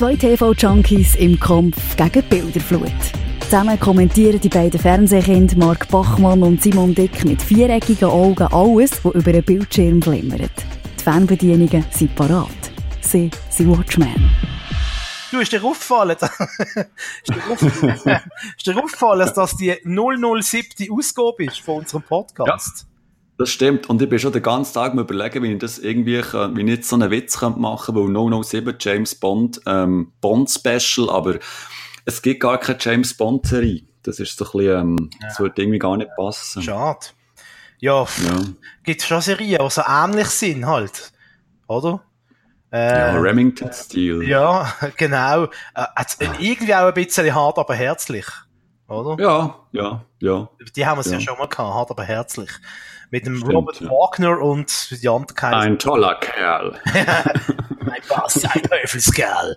Zwei TV-Junkies im Kampf gegen Bilderflut. Zusammen kommentieren die beiden Fernsehkinder Mark Bachmann und Simon Dick mit viereckigen Augen alles, was über den Bildschirm glimmert. Die Fernbedienungen sind parat. Sie sind Watchmen. Du, ist dir aufgefallen, ist dir aufgefallen, ist dir aufgefallen dass das die 007. Ausgabe ist von unserem Podcast? Ja. Das stimmt. Und ich bin schon den ganzen Tag mal überlegen, wie ich das irgendwie, wie ich jetzt so einen Witz machen könnte, weil 007 James Bond, ähm, Bond Special, aber es gibt gar keine James Bond Serie. Das ist so ein bisschen, ähm, ja. das würde irgendwie gar nicht passen. Schade. Ja, ja. gibt schon Serien, die so ähnlich sind halt. Oder? Äh, ja, Remington-Stil. Ja, genau. Äh, irgendwie auch ein bisschen hart, aber herzlich. Oder? Ja, ja, ja. Die haben wir ja. ja schon mal gehabt, hart, aber herzlich. Mit dem Stimmt, Robert ja. Wagner und die anderen Ein toller Kerl. mein Boss, ein Teufelskerl.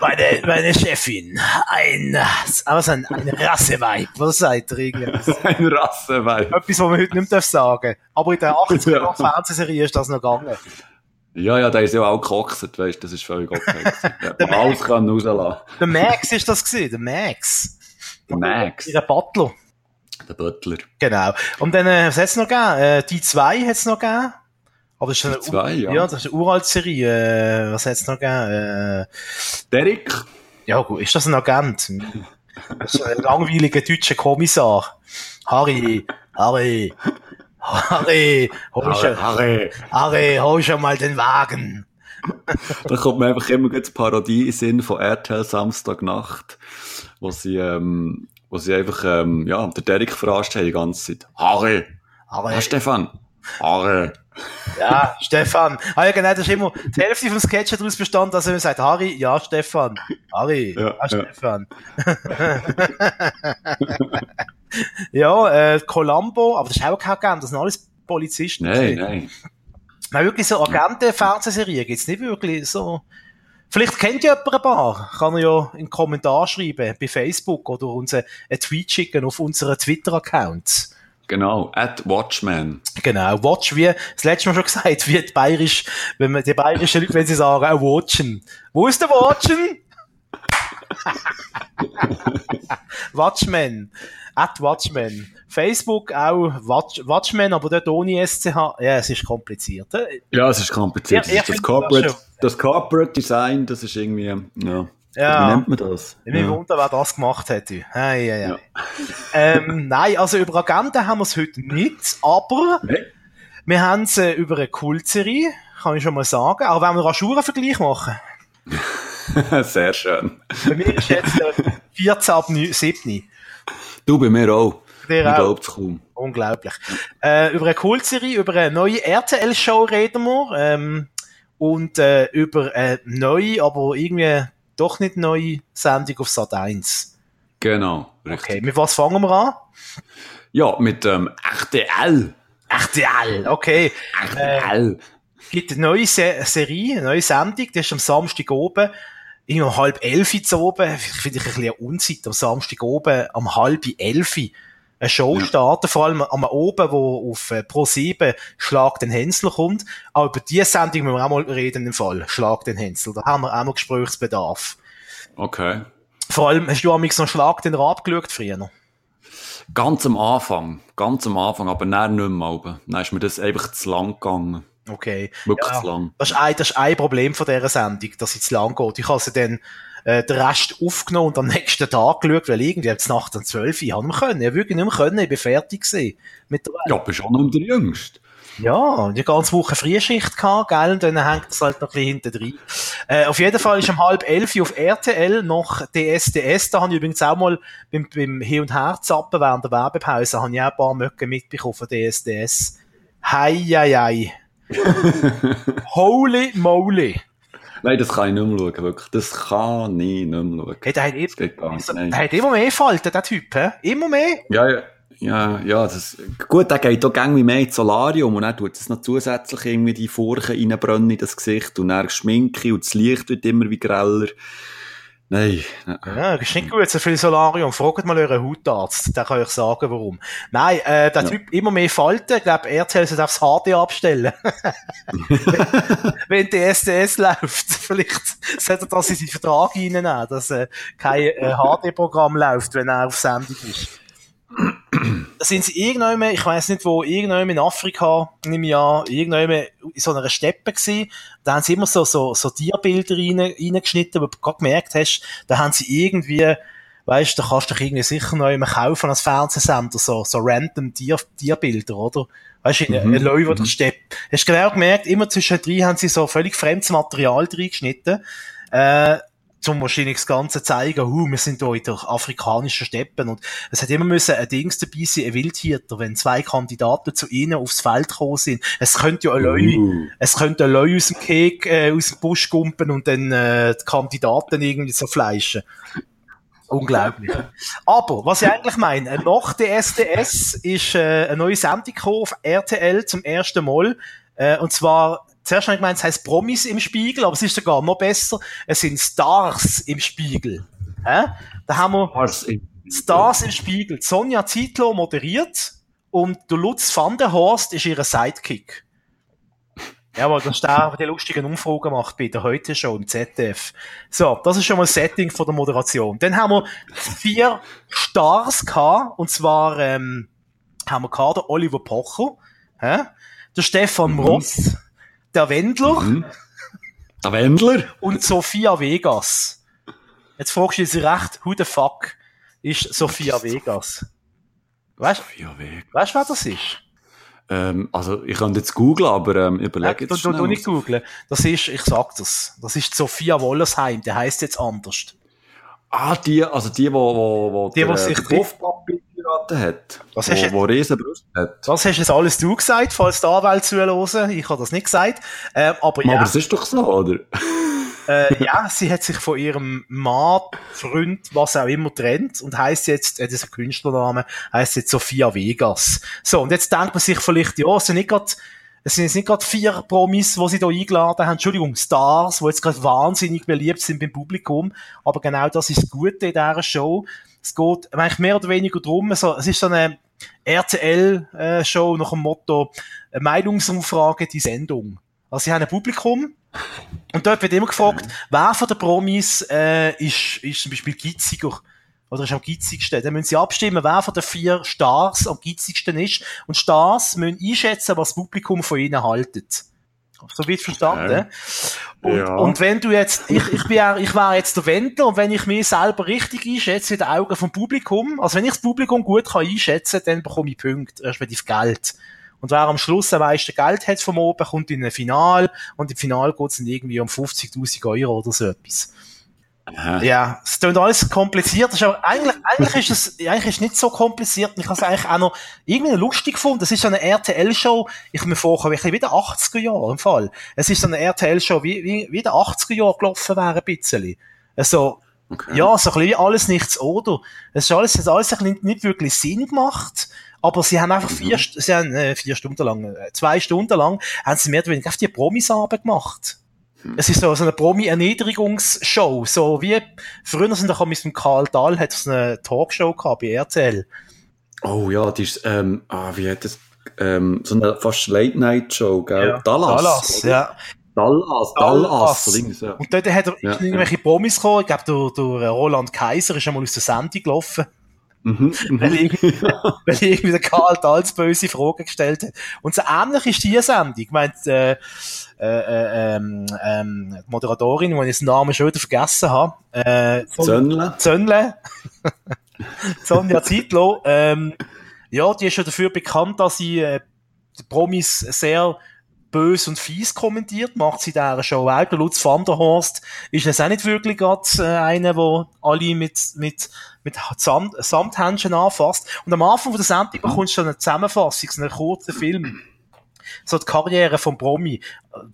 Meine, meine Chefin, ein, also ein, ein Rasseweib. Was seid ihr irgendwie? Ein Rasseweib. Etwas, was man heute nicht mehr sagen darf. Aber in der 80er ja. Fernsehserie ist das noch gegangen. Ja, ja, der ist ja auch gekokset, weißt das ist völlig okay. ja, alles kann rauslassen. Der Max ist das gewesen, der Max. Der Max. Der Butler. Der Butler. Genau. Und dann, äh, was hat's noch gegeben? Äh, die zwei hat's noch gegeben. Aber das ist eine, zwei, ja. ja, das ist eine uralte Serie. Äh, was hat's noch gegeben? Äh, Derek. Ja, gut, ist das ein Agent? Das ist ein langweiliger deutscher Kommissar. Harry, Harry, Harry, hol schon, Harry, Harry, hol schon mal den Wagen. da kommt mir einfach immer die Parodie in Sinn von RTL Samstagnacht, wo sie, ähm, wo sie einfach, ähm, ja, der Derek verarscht haben die ganze Zeit. Harry, Harry, ja, Stefan, Harry. Ja, Stefan. Ah ja, genau, das ist immer, die Hälfte vom Sketch daraus bestand, dass er sagt, Harry, ja, Stefan. Harry, ja, ja, Stefan. ja, äh, Columbo, aber das ist auch kein Agent, das sind alles Polizisten. Nein, nein. Nein, wirklich so Agenten-Fernsehserien gibt's nicht wirklich so. Vielleicht kennt ihr jemand ein paar. Kann er ja in den Kommentar schreiben, bei Facebook oder uns einen Tweet schicken auf unseren Twitter-Accounts. Genau, at Watchman. Genau, Watch wie, das letzte Mal schon gesagt, wie die bayerisch, wenn man, die bayerischen Leute, wenn sie sagen, auch Watchen. Wo ist der Watchen? Watchman. At Watchman. Facebook auch Watch, Watchman, aber dort ohne SCH. Ja, es ist kompliziert. Ja, es ist kompliziert. Ja, das, Corporate, das, das, Corporate Design, das ist irgendwie, ja. Ja. Wie nennt man das? Ich bin ja. wundern, wer das gemacht hätte. Hey, hey, hey. Ja. ähm, nein, also über Agenten haben wir es heute nicht, aber nee. wir haben es äh, über eine Kultserie, kann ich schon mal sagen. Aber wenn wir einen Aschura-Vergleich machen. Sehr schön. Bei mir ist jetzt äh, 14 ab 7. Du, bei mir auch. Der ich glaub's kaum. Unglaublich. Äh, über eine Kultserie, über eine neue RTL-Show reden wir. Ähm, und äh, über eine neue, aber irgendwie doch nicht neue Sendung auf Sat 1. Genau, richtig. Okay, mit was fangen wir an? Ja, mit ähm, RTL. RTL, okay. RTL. Äh, gibt eine neue Se Serie, eine neue Sendung, die ist am Samstag oben. Irgendwie um halb elf zu oben. Finde ich ein bisschen Unzeit, am Samstag oben, um halb elf eine Show ja. starten, vor allem am oben, wo auf äh, Pro 7 Schlag den Hänsel kommt. Aber über diese Sendung müssen wir auch mal reden im Fall. Schlag den Hänsel. Da haben wir auch noch Gesprächsbedarf. Okay. Vor allem, hast du am noch Schlag den Rab geschaut früher? Ganz am Anfang. Ganz am Anfang, aber dann nicht mehr. Oben. Dann ist mir das einfach zu lang gegangen. Okay. Wirklich ja, zu lang. Das ist, ein, das ist ein Problem von dieser Sendung, dass sie zu lang geht. Ich habe sie dann äh, den Rest aufgenommen und am nächsten Tag geschaut, weil irgendwie jetzt Nacht um 12 Uhr haben wir können. Ich wirklich nicht mehr können, ich bin fertig gewesen. Mit der ja, bist auch noch der Jüngste. Ja, die ganze Woche Frühschicht gehabt, gell, und dann hängt es halt noch ein bisschen hinten drin. Äh, auf jeden Fall ist um halb elf auf RTL noch DSDS, da habe ich übrigens auch mal beim, beim Hin- und Herzappen während der Werbepause, habe ich auch ein paar Möcke mitbekommen von DSDS. Hei, hei, hei. Holy moly. Nein, das kann ich nicht mehr schauen, wirklich. Das kann ich nicht mehr schauen. Hey, der hat, das geht gar nicht. der hat immer mehr Falten, der Typ, hä? Immer mehr? Ja, ja. Ja, ja, das, gut, der geht auch irgendwie mehr ins Solarium und dann tut es noch zusätzlich irgendwie die Furchen reinbrennen in das Gesicht und dann Schminke und das Licht wird immer wie greller. Nein. Ja, das ist nicht gut, so viel Solarium. Fragt mal euren Hautarzt, der kann euch sagen, warum. Nein, äh, der ja. Typ immer mehr Falten. Ich glaube, RTL sollte aufs HD abstellen. Wenn die SDS läuft. Vielleicht sollte er das in seinen Vertrag reinnehmen, dass äh, kein äh, HD-Programm läuft, wenn er auf Sendung ist sind sie irgendwann, ich weiß nicht wo, irgendwann in Afrika, im Jahr, irgendwann in so einer Steppe gewesen. Da haben sie immer so, so, so Tierbilder rein, reingeschnitten, wo du gerade gemerkt hast, da haben sie irgendwie, weißt du, da kannst du dich irgendwie sicher noch immer kaufen als Fernsehsender, so, so random Tier, Tierbilder, oder? Weißt du, mhm. ein Löwe oder mhm. Steppe. Hast du genau gemerkt, immer zwischen drei haben sie so völlig fremdes Material reingeschnitten. Äh, zum wahrscheinlich das Ganze zeigen, hu, wir sind hier in der afrikanischen Steppen und es hat immer müssen ein Dings dabei sein, ein Wildhirter, wenn zwei Kandidaten zu ihnen aufs Feld gekommen sind. Es könnte ja ein Leu, uh. es könnte ein Leu aus dem Kek, äh, aus dem Busch gumpen und dann äh, die Kandidaten irgendwie so fleischen. Unglaublich. Aber, was ich eigentlich meine, nach der SDS ist äh, eine neue Sendung auf RTL zum ersten Mal, äh, und zwar zuerst habe ich gemeint, es heißt Promis im Spiegel, aber es ist sogar noch besser. Es sind Stars im Spiegel. Hä? Da haben wir Stars im, Stars im Spiegel. Sonja Zietlow moderiert und der Lutz van der Horst ist ihre Sidekick. Ja, weil das der die lustigen Umfragen macht bei der Heute Show im ZDF. So, das ist schon mal das Setting von der Moderation. Dann haben wir vier Stars gehabt, und zwar ähm, haben wir gehabt, der Oliver Pocher, hä? der Stefan mhm. Ross, der Wendler. Mhm. Der Wendler. Und Sophia Vegas. Jetzt fragst du dich recht, who the fuck ist Sophia Vegas? Weißt Vegas. Weißt du, wer das ist? Ähm, also, ich kann jetzt googeln, aber ähm, überlege jetzt ja, du, du nicht googeln. Das ist, ich sag das, das ist Sophia Wollersheim, der heißt jetzt anders. Ah, die, also die, wo, wo, wo die, der, wo sich Puffpapi geraten hat. Was wo, hast wo riesen Brust hat. Das hast jetzt alles du gesagt, falls die Anwälte zuhören. Ich habe das nicht gesagt. Äh, aber ja. Aber es ist doch so, oder? äh, ja, sie hat sich von ihrem Mann, Freund, was auch immer trennt und heißt jetzt, äh, das ist ein Künstlername, heißt jetzt Sophia Vegas. So, und jetzt denkt man sich vielleicht, ja, es sind nicht gerade es sind jetzt nicht gerade vier Promis, die sie da eingeladen haben, Entschuldigung, Stars, die jetzt gerade wahnsinnig beliebt sind beim Publikum, aber genau das ist das Gute in dieser Show. Es geht eigentlich mehr oder weniger darum, so, es ist so eine RTL-Show nach dem Motto, eine Meinungsumfrage, die Sendung. Also sie haben ein Publikum und dort wird immer gefragt, wer von den Promis äh, ist, ist zum Beispiel gitziger oder ist am gitzigsten. Dann müssen sie abstimmen, wer von den vier Stars am gitzigsten ist. Und Stars müssen einschätzen, was das Publikum von ihnen haltet. So wird verstanden. Okay. Und, ja. und wenn du jetzt, ich, ich bin ich wäre jetzt der Wendler und wenn ich mich selber richtig einschätze in den Augen vom Publikum, also wenn ich das Publikum gut kann einschätzen, dann bekomme ich Punkte, respektive Geld. Und wer am Schluss am meisten Geld hat vom oben, kommt in ein Final und im Final geht es dann irgendwie um 50.000 Euro oder so etwas. Aha. Ja, es klingt alles kompliziert. Ist aber eigentlich, eigentlich ist es, eigentlich ist nicht so kompliziert. Ich habe es eigentlich auch noch irgendwie lustig gefunden. Das ist so eine RTL-Show. Ich mir vorher wirklich wie der 80er Jahre im Fall. Es ist so eine RTL-Show, wie, wie, wie der 80er Jahre gelaufen wäre, ein bisschen. Also, okay. ja, so ein bisschen alles nichts oder. Es ist alles, es hat alles ein bisschen nicht wirklich Sinn gemacht. Aber sie haben einfach vier, mhm. sie haben, äh, vier Stunden lang, äh, zwei Stunden lang, haben sie mehr oder weniger auf die Promis gemacht. Es ist so, so eine Promi-Erniedrigungsshow. So wie, früher sind da mit dem Karl Dahl, hat es eine Talkshow gehabt bei RTL. Oh ja, die ist, ähm, ah, wie hat das, ähm, so eine fast Late-Night-Show, gell? Ja. Dallas. Dallas, ja. Dallas, Dallas. Dallas. Ja. Und dort hat er ja, irgendwelche Promis gekommen. Ich glaube, der, der Roland Kaiser ist einmal aus der Sendung gelaufen. Mhm, mhm. weil, irgendwie, weil irgendwie der Karl Dals böse Fragen gestellt hat. Und so ähnlich ist die Sendung. Ich meine, äh, äh, äh, ähm, ähm, Moderatorin, die ich den Namen schon wieder vergessen habe, äh, Zönnle. Zönnle. Sonja Zietlow, ähm, ja, die ist schon dafür bekannt, dass sie äh, die Promis sehr bös und fies kommentiert, macht sie dieser Show auch. Der Lutz van der Horst ist jetzt auch nicht wirklich gerade äh, einer, der alle mit, mit, mit Samt, Samthändchen anfasst. Und am Anfang von der Sendung bekommst du eine Zusammenfassung, so einen kurzen Film. So die Karriere von Promi.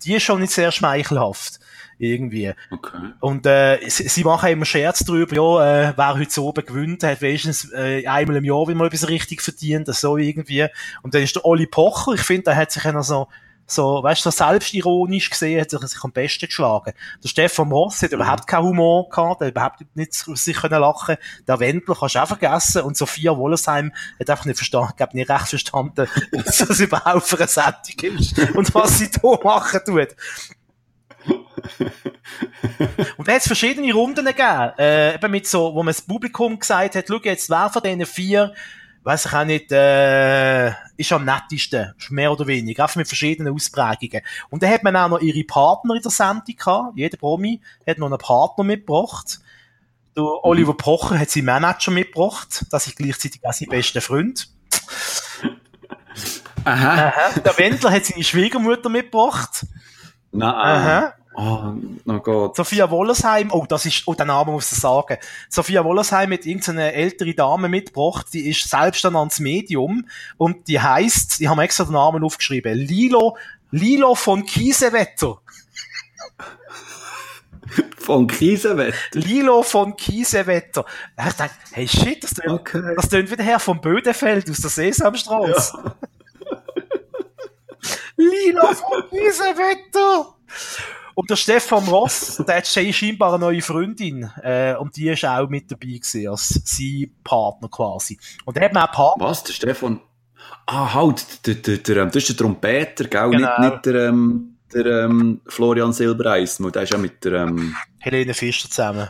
Die ist schon nicht sehr schmeichelhaft irgendwie. Okay. Und äh, sie, sie machen immer Scherz darüber, ja, äh, wer heute so oben gewinnt, hat wenigstens äh, einmal im Jahr, wie man etwas richtig verdient, so irgendwie. Und dann ist der Oli Pocher, ich finde, der hat sich ja noch so so, weißt du, so selbstironisch gesehen, hat er sich am besten geschlagen. Der Stefan Ross hat mhm. überhaupt keinen Humor gehabt, der überhaupt nicht sich können lachen. Der Wendler kannst du auch vergessen. Und Sophia Wollersheim hat einfach nicht verstanden, glaube nicht recht verstanden, was das überhaupt für eine Sättigung ist und was sie da machen tut. und da hat es verschiedene Runden gegeben, äh, eben mit so, wo man das Publikum gesagt hat, schau jetzt, wer von diesen vier weiß ich auch nicht, äh, ist am nettesten, mehr oder weniger, einfach mit verschiedenen Ausprägungen. Und dann hat man auch noch ihre Partner in der Sendung gehabt. Jeder Promi hat noch einen Partner mitgebracht. Der mhm. Oliver Pocher hat seinen Manager mitgebracht. Das ist gleichzeitig auch sein bester Freund. Aha. Aha. Der Wendler hat seine Schwiegermutter mitgebracht. Nein. Aha. Oh, oh Gott. Sophia Wollersheim, oh, das ist, oh, den Namen muss ich sagen. Sophia Wollersheim hat irgendeine ältere Dame mitgebracht, die ist selbst dann ans Medium und die heißt, die haben extra den Namen aufgeschrieben, Lilo, Lilo von Kiesewetter. Von Kiesewetter? Lilo von Kiesewetter. Ich dachte, hey shit, das tönt, okay. das tönt wieder her vom Bödefeld aus der Sesamstraße. Ja. Lilo von Kiesewetter! Und der Stefan Ross, der hat scheinbar eine neue Freundin, äh, und die ist auch mit dabei gewesen, als sein Partner quasi. Und der hat man auch Partner. Was, der Stefan? Ah, halt, der, der, der, das ist der Trompeter, gell? Genau. Nicht, nicht der, ähm, der ähm, Florian Silbereisen, der ist ja mit der ähm, Helene Fischer zusammen.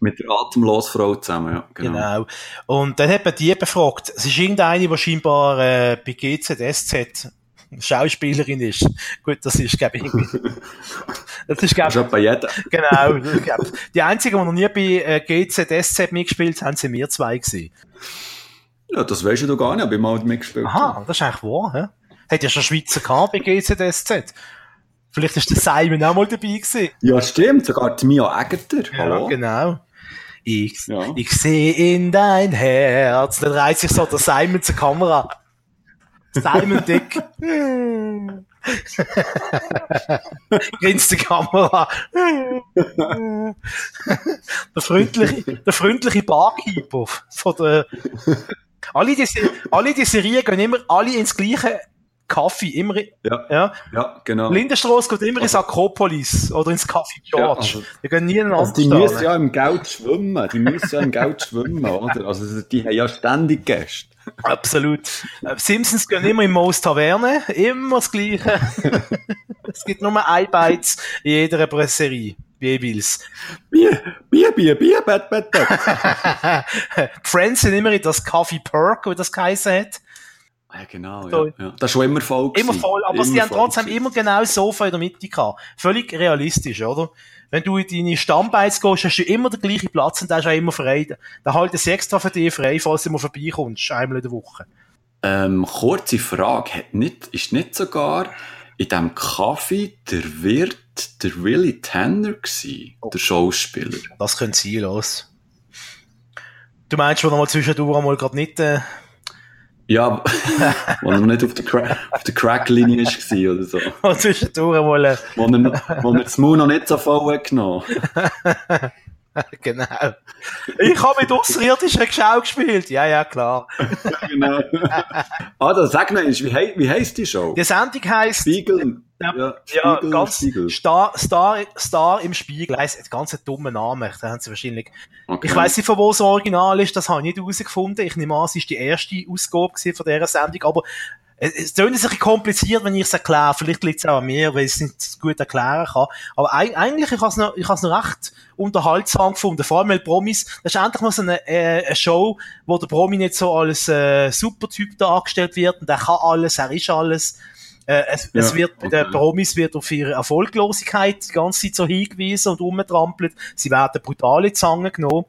Mit der Atemlosfrau zusammen, ja. Genau. genau. Und dann hat man die befragt. Es ist irgendeine, die scheinbar äh, bei GZSZ Schauspielerin ist. Gut, das ist, glaube ich, das ist, glaube ich, bei jeder. Genau, ich glaube, die einzigen, die noch nie bei äh, GZSZ mitgespielt haben, sind wir zwei gewesen. Ja, das weißt du gar nicht, ob ich mal mitgespielt Aha, das ist eigentlich wahr, hä? Hat ja schon Schweizer gehabt bei GZSZ. Vielleicht ist der Simon auch mal dabei gewesen. Ja, stimmt, sogar die Mia Egger. Hallo. Ja, genau. Ich, ja. ich sehe in dein Herz. Dann reißt sich so der Simon zur Kamera. Simon Dick. Grinst die Kamera. der freundliche, der freundliche Barkeeper von der, alle die, alle die Serien gehen immer alle ins gleiche Kaffee, immer, ja, ja, ja genau. Lindenstrasse geht immer ins Akropolis oder ins Café George. Ja, also, die gehen nie in also Die müssen ja im Geld schwimmen, die müssen ja im Geld schwimmen, oder? Also, die haben ja ständig Gäste. Absolut. Äh, Simpsons gehen immer in Moos Taverne, immer das Gleiche. es gibt nur ein Beiz in jeder Brasserie. Bierbills. Bier, Bier, Bier, Bier, Bett, Bett, Bett. Friends sind immer in das Coffee Perk, wie das geheißen hat. Ja, genau, ja, ja. Das ist schon immer voll. Immer voll, aber immer sie haben trotzdem immer genau das Sofa in der Mitte gehabt. Völlig realistisch, oder? Wenn du in deine Stammbeiz gehst, hast du immer den gleichen Platz und der ist auch immer frei. Da halten sie extra für dich frei, falls du mal vorbeikommst, einmal in der Woche. Ähm, kurze Frage. Hat nicht, ist nicht sogar in diesem Kaffee der Wirt der Willy Tanner gewesen, oh. der Schauspieler? Das könnte sein, los. Du meinst, wo noch mal zwischendurch einmal gerade nicht, äh, ja, wo er nicht auf der, Cra auf der Crack-Linie war oder so. Und zwischendurch mal... Wo er, wo er das Maul noch nicht so voll hat genommen genau. Ich habe mit außerirdischen Geschau gespielt. Ja, ja, klar. genau. Ah, das sag noch wie, he wie heisst die Show? Die Sendung heisst... Spiegel. Ja, ja, Spiegel, ganz Spiegel. Star, Star, Star im Spiegel. Ein ganz dummer Name. Da haben sie wahrscheinlich. Okay. Ich weiss nicht, von wo es Original ist. Das habe ich nicht herausgefunden. Ich nehme an, es ist die erste Ausgabe von dieser Sendung. Aber es ist ein bisschen kompliziert, wenn ich es erkläre. Vielleicht liegt es auch an mir, weil ich es nicht gut erklären kann. Aber eigentlich, ich habe es noch, ich habe es noch recht unterhaltsam gefunden. Vor allem, weil Promis, das ist endlich mal so eine, äh, eine Show, wo der Promi nicht so als äh, Supertyp dargestellt wird und er kann alles, er ist alles. Äh, es, ja, es wird, okay. der Promis wird auf ihre Erfolglosigkeit die ganze Zeit so hingewiesen und umgetrampelt. Sie werden brutale Zangen genommen.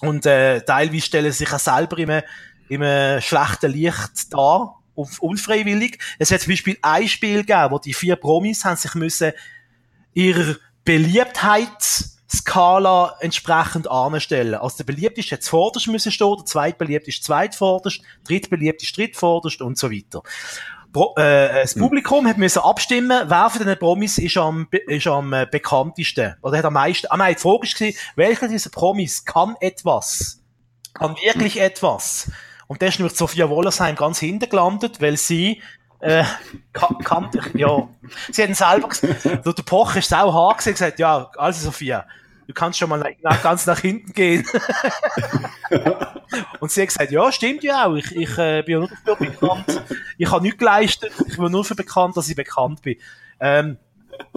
Und äh, teilweise stellen sie sich auch selber in einem, in einem schlechten Licht dar unfreiwillig. Es hat zum Beispiel ein Spiel gegeben, wo die vier Promis haben sich müssen ihrer Beliebtheitsskala entsprechend anstellen. Also der beliebteste hat zuvorderst müssen stehen, der zweitbeliebteste zweitvorderst, drittbeliebteste drittvorderst und so weiter. Pro, äh, das hm. Publikum hat müssen abstimmen, wer von den Promis ist am, ist am äh, bekanntesten. Oder hat am meisten, ah nein, die Frage ist welcher dieser Promis kann etwas? Kann wirklich etwas? Und da ist nämlich Sophia Wollersheim ganz hinten gelandet, weil sie äh, kann, ja. Sie haben selber gesagt, der Poch ist sau hart gesagt, ja, also Sophia, du kannst schon mal nach, ganz nach hinten gehen. und sie hat gesagt, ja, stimmt ja auch, ich, ich äh, bin ja nur dafür bekannt, ich habe nichts geleistet, ich bin nur dafür bekannt, dass ich bekannt bin. Ähm,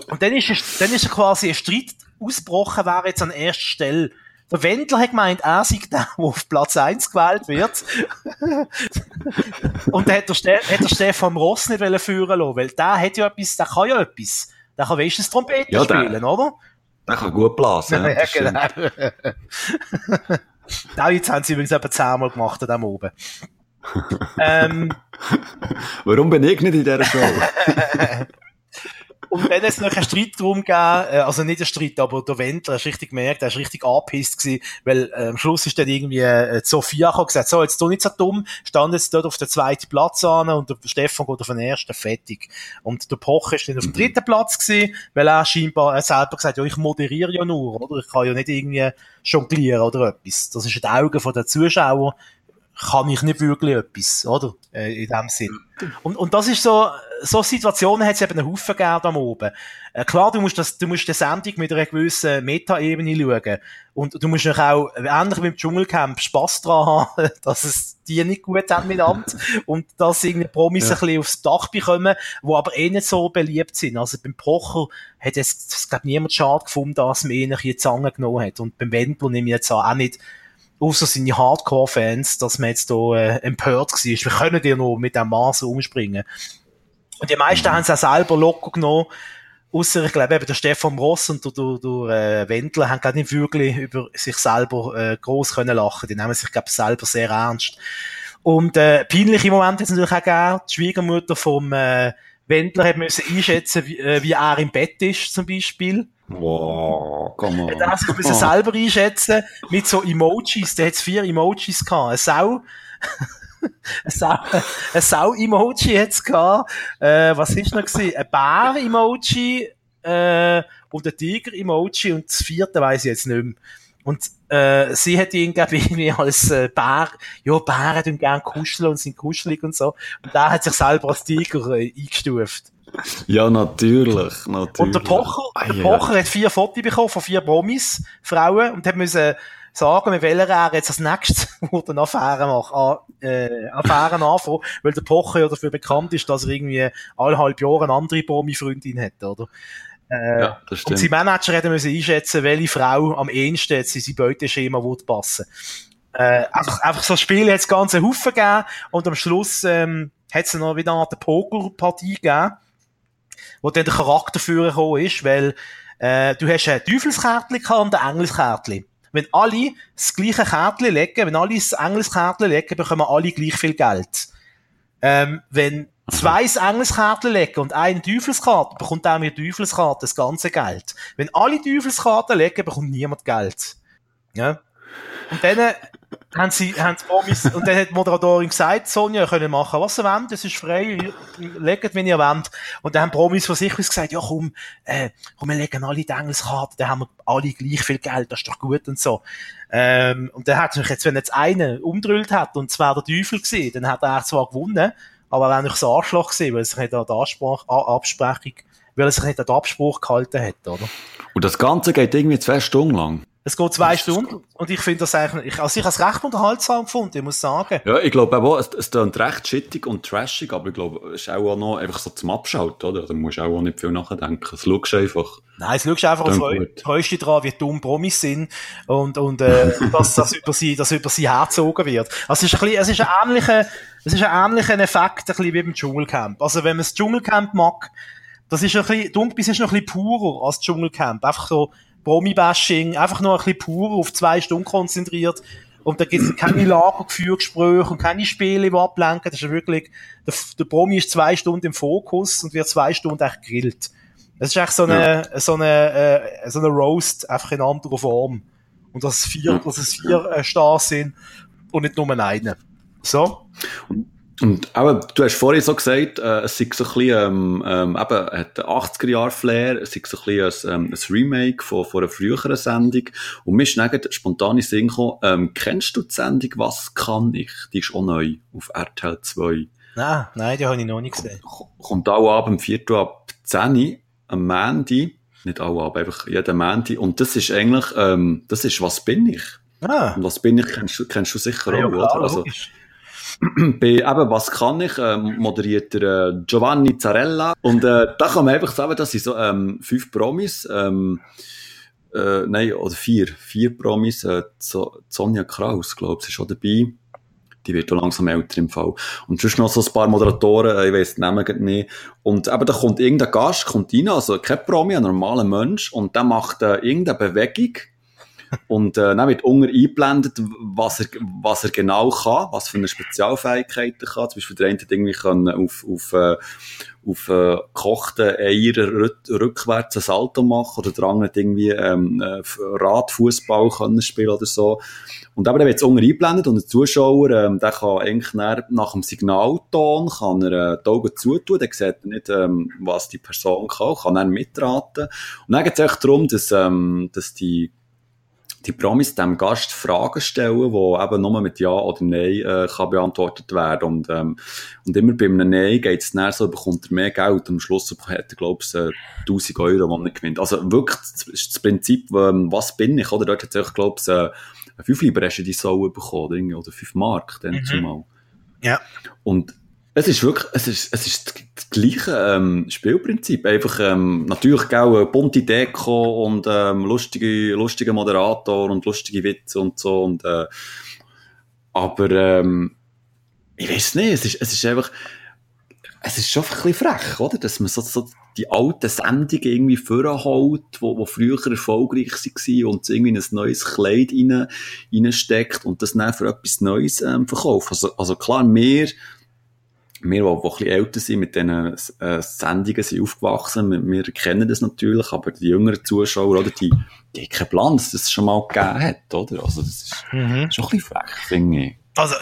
und dann ist, es, dann ist quasi ein Streit ausgebrochen, wäre jetzt an erster Stelle. Der Wendler hat gemeint, er sei der, der auf Platz 1 gewählt wird. und dann hat der, Ste hat der Stefan Ross nicht führen lassen, weil der hat ja etwas, der kann ja etwas. Der kann wenigstens Trompete ja, spielen, der, oder? Der kann gut blasen. Ja, genau. Auch jetzt haben sie übrigens etwa zehnmal gemacht an dem oben. ähm, Warum bin ich nicht in dieser Show? Und dann hat es noch einen Streit darum gegeben, äh, also nicht ein Streit, aber der Wendler hast richtig gemerkt, er ist richtig angepisst gewesen, weil äh, am Schluss ist dann irgendwie äh, Sophia gesagt, so, jetzt du nicht so dumm, stand jetzt dort auf der zweiten Platz an und der Stefan geht auf den ersten, fertig. Und der Poch ist dann auf dem dritten Platz gewesen, weil er scheinbar er selber gesagt ja, ich moderiere ja nur, oder? Ich kann ja nicht irgendwie jonglieren oder etwas. Das ist in den Augen der Zuschauer kann ich nicht wirklich etwas, oder? Äh, in dem Sinn. Und, und das ist so, so Situationen hat es eben einen Haufen gegeben am oben. Äh, klar, du musst das, du musst die Sendung mit einer gewissen Meta-Ebene schauen. Und du musst auch, ähnlich wie im Dschungelcamp, Spass dran haben, dass es die nicht gut haben miteinander. und dass irgendwie Promis ja. ein bisschen aufs Dach bekommen, die aber eh nicht so beliebt sind. Also beim Pocher hat es, glaube niemand schade gefunden, dass man ihn ein bisschen Zange genommen hat. Und beim Wendler nehme ich jetzt auch nicht, außer seine Hardcore-Fans, dass man jetzt da äh, empört war. Wir können dir noch mit dem Maß umspringen. Und die meisten mhm. haben es auch selber locker genommen. Außer, ich glaube, eben der Stefan Ross und der, der, der äh, Wendler haben gar nicht wirklich über sich selber äh, groß können lachen. Die nehmen sich, glaube ich, selber sehr ernst. Und äh, peinliche Momente hat es natürlich auch gegeben. Die Schwiegermutter vom äh, Wendler hat müssen einschätzen, wie, äh, wie er im Bett ist, zum Beispiel. Wow, komm on. Er sich müssen selber einschätzen mit so Emojis. Der hat vier Emojis gehabt. Eine Sau. ein Sau, ein Sau-Emoji hat's gehabt. Äh, was ist noch gewesen? Ein Bär-Emoji, äh, und ein Tiger-Emoji und das vierte weiß ich jetzt nicht mehr. Und äh, sie hat ihn, glaube ich, irgendwie als äh, Bär, ja, Bären tun gerne kuscheln und sind kuschelig und so. Und da hat sich selber als Tiger äh, eingestuft. Ja, natürlich, natürlich. Und der Pocher, der Pocher hat vier Fotos bekommen von vier Promis, Frauen, und hat müssen sagen, mit welcher er jetzt als nächstes wurde eine Affäre machen, an, äh, Affären anfangen, weil der Pocher ja dafür bekannt ist, dass er irgendwie alle halb Jahre eine andere Promi-Freundin hat, oder? Äh, ja, das stimmt. Und sein Manager hätte müssen einschätzen, welche Frau am ehesten jetzt in sein Beuteschema würde passen. Äh, einfach, einfach so Spiele hat es ganze Haufen gegeben und am Schluss ähm, hat es noch wieder eine Pokerpartie gegeben, wo dann der Charakter führen gekommen ist, weil äh, du hast ein Teufelskärtchen und ein Engelskärtchen. Wenn alle das gleiche Kärtchen legen, wenn alle das Engelskärtchen legen, bekommen alle gleich viel Geld. Ähm, wenn zwei das Engelskärtchen legen und eine Teufelskarte, bekommt auch mit Teufelskarte das ganze Geld. Wenn alle Teufelskarten legen, bekommt niemand Geld. Ja? Und dann haben sie, haben sie Promis, und dann hat die Moderatorin gesagt, Sonja, ihr könnt machen, was ihr wollt, das ist frei, legt, wenn ihr wollt. Und dann haben Promis von sich aus gesagt, ja komm, äh, komm, wir legen alle die Engelskarten, dann haben wir alle gleich viel Geld, das ist doch gut und so. Ähm, und dann hat sich jetzt, wenn jetzt einer umdrüllt hat, und zwar der Teufel gewesen, dann hat er zwar gewonnen, aber er war so Arschloch gewesen, weil er sich nicht an die Ansprach, Absprechung, weil er sich nicht an den Abspruch gehalten hat, oder? Und das Ganze geht irgendwie zwei Stunden lang. Es geht zwei Stunden und ich finde das eigentlich, ich, also ich habe es recht unterhaltsam gefunden, ich muss sagen. Ja, ich glaube auch, es, es klingt recht shittig und trashig, aber ich glaube, es ist auch noch einfach so zum Abschalten, oder? Da musst du auch nicht viel nachdenken. Es schaust einfach. Nein, es schaust einfach und freust dich dran, wie dumm Promis sind und, und, äh, dass das über sie, dass über sie herzogen wird. Also es ist ein bisschen, es ist ein ähnlicher, es ist ein ähnlicher Effekt, ein bisschen wie beim Dschungelcamp. Also wenn man das Dschungelcamp mag, das ist ein bisschen, Dunkbis ist noch ein bisschen purer als Dschungelcamp. Einfach so, Promi-Bashing, einfach nur ein bisschen pur auf zwei Stunden konzentriert. Und da gibt es keine Lagergeführgespräche und keine Spiele, die ablenken. Das ist wirklich, der, der Promi ist zwei Stunden im Fokus und wird zwei Stunden echt grillt. Das ist echt so eine, ja. so eine, äh, so eine Roast, einfach in anderer Form. Und dass es vier, dass es vier äh, Stars sind und nicht nur eine. So. Und aber du hast vorhin so gesagt, äh, es sei so ein bisschen, ähm, ähm, eben, hat 80er-Jahr-Flair, es sei so ein bisschen ein, ähm, ein Remake von, von einer früheren Sendung. Und mir ist spontan in Sinn gekommen, ähm, kennst du die Sendung «Was kann ich?» Die ist auch neu auf RTL 2. Nein, nein, die habe ich noch nicht gesehen. Kommt auch ab am 4. ab 10 am Mandy. Nicht alle ab, einfach jeden Mandy. Und das ist eigentlich, ähm, das ist «Was bin ich?» Ah. Und «Was bin ich?» kennst du, kennst du sicher ja, auch, klar, oder? Also, bei eben, «Was kann ich?» ähm, moderiert der äh, Giovanni Zarella. Und äh, da kann man einfach sagen, das sind so ähm, fünf Promis, ähm, äh, nein, oder vier, vier Promis, äh, Sonja Kraus, glaube ich, ist auch dabei die wird auch langsam älter im Fall. Und sonst noch so ein paar Moderatoren, äh, ich weiss die Namen nicht. Und eben, da kommt irgendein Gast, kommt rein, also kein Promi, ein normaler Mensch, und der macht äh, irgendeine Bewegung, und äh, dann wird unter eingeblendet, was er, was er genau kann, was für eine Spezialfähigkeit er kann. Zum Beispiel der eine hat irgendwie kann auf, auf, äh, auf äh, gekochten Eier rückwärts ein Salto machen oder der andere hat irgendwie ähm, äh, Radfußball können spielen oder so. Und eben, dann wird es unten eingeblendet und der Zuschauer, ähm, der kann eigentlich nach, dem Signalton kann er äh, die Augen zutun, dann sieht nicht, ähm, was die Person kann, kann er mitraten. Und dann geht es echt darum, dass, ähm, dass die die Promis dem Gast Fragen stellen, die eben nur mit Ja oder Nein äh, kann beantwortet werden. Und, ähm, und immer bei einem Nein geht es dann so, bekommt er mehr Geld. Am Schluss hat er, glaube ich, äh, 1000 Euro, die er gewinnt. Also wirklich, das ist das Prinzip, ähm, was bin ich, oder? Dort hat er, glaube ich, äh, 5 Libreschen die Sau bekommen, oder, oder 5 Mark, dann mhm. zumal. Ja. Und es ist wirklich, es ist, es ist das gleiche ähm, Spielprinzip. Einfach ähm, natürlich auch bunte Deko und ähm, lustige, lustige Moderator und lustige Witze und so. Und, äh, aber ähm, ich weiß nicht, es ist, es ist einfach, es ist schon ein bisschen frech, oder? Dass man so, so die alten Sendungen irgendwie vorholt, wo, wo früher erfolgreich waren und irgendwie in ein neues Kleid rein, reinsteckt und das dann für etwas Neues ähm, verkauft. Also, also klar, mehr wir, die, ein bisschen älter sind, mit diesen äh, Sendungen sind aufgewachsen, wir, wir kennen das natürlich, aber die jüngeren Zuschauer, oder, die, die haben keinen Plan, dass das schon mal gegeben hat, oder? Also, das ist mhm. schon ein bisschen frech, finde ich. Also,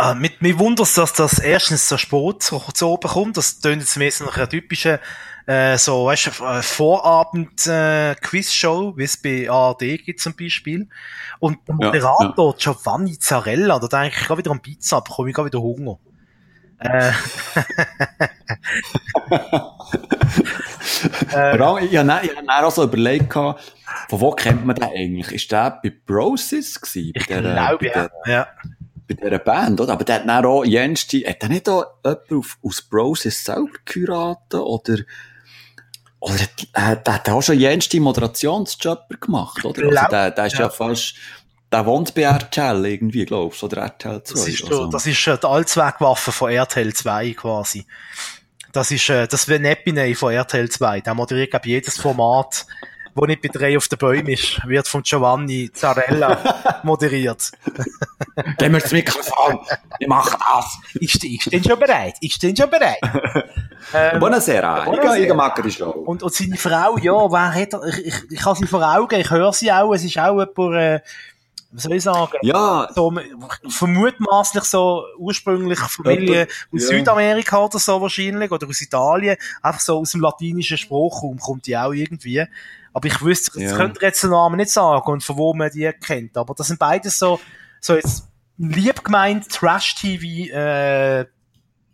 äh, mit, mir wundert es, dass das erstens so Sport so, so oben kommt. Das tönt jetzt mehr so nach einer typischen, äh, so, weißt du, äh, Vorabend-Quiz-Show, äh, wie es bei ARD gibt zum Beispiel. Und der Moderator ja, ja. Giovanni Zarella, da denke ich gerade wieder an Pizza, bekomme ich gerade wieder Hunger. Äh. äh, ich habe dann auch so überlegt, von wo kennt man den eigentlich? Ist der bei Brosis gewesen? Ich glaube, ja. ja. Bei dieser Band, oder? Aber der hat dann auch Jens, hat der nicht auch jemand auf, aus Brosis selber geheiratet? Oder, oder äh, der hat auch schon Jens die Moderationsjob gemacht, oder? Also der, der ist ja, ja fast, der wohnt bei RTL irgendwie, glaubst du, oder RTL 2. Das ist, also. das ist äh, die Allzweckwaffe von RTL 2 quasi. Das ist, äh, das wäre Nepiney von RTL 2. Der moderiert, glaube jedes Format, wo nicht bei drei auf den Bäumen ist, wird von Giovanni Zarella moderiert. Gehen wir das Mikrofon. Ich mache das. Ich, ich stehe schon bereit. Ich stehe schon bereit. ähm, Buonasera. Buonasera. Ich, ich mag die Show. Und, und seine Frau, ja, wer hat er? Ich, ich, ich habe sie vor Augen, ich höre sie auch. Es ist auch jemand, äh, was soll ich sagen? Ja. So, vermutmaßlich so ursprünglich Familie aus ja. Südamerika oder so wahrscheinlich, oder aus Italien, einfach so aus dem latinischen Sprachraum kommt die auch irgendwie. Aber ich wüsste, ja. das könnte jetzt den Namen nicht sagen und von wo man die kennt. Aber das sind beides so, so jetzt lieb gemeint Trash-TV, äh,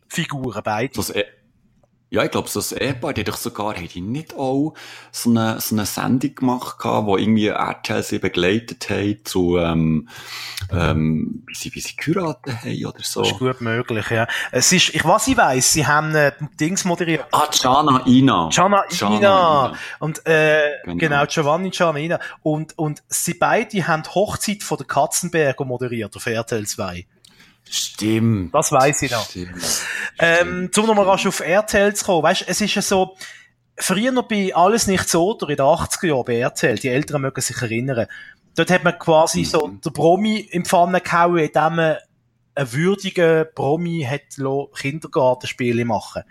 Figuren, beide. Das, e- ja, ich glaube, so ein Ehepaar, die doch sogar, hat die nicht auch so eine, so eine Sendung gemacht gehabt, wo irgendwie RTL sie begleitet haben zu, ähm, ähm, wie sie, wie sie geheiratet haben oder so. Das ist gut möglich, ja. Es ist, ich, was ich weiss, sie haben, äh, Dings moderiert. Ah, Gianna Ina. Gianna, Gianna Ina. Ina. Und, äh, genau. genau, Giovanni Gianna Ina. Und, und sie beide haben die Hochzeit von der Katzenberger moderiert auf RTL 2. Stimmt. Das weiß ich noch. Stimmt. Ähm, zum nochmal rasch auf RTL zu kommen. Weißt, es ist ja so, früher noch bei Alles nicht so, oder in den 80er Jahren bei RTL, die Älteren mögen sich erinnern, dort hat man quasi mhm. so den Promi im Pfanne gehauen, indem man einen würdigen Promi hat Kindergartenspiele machen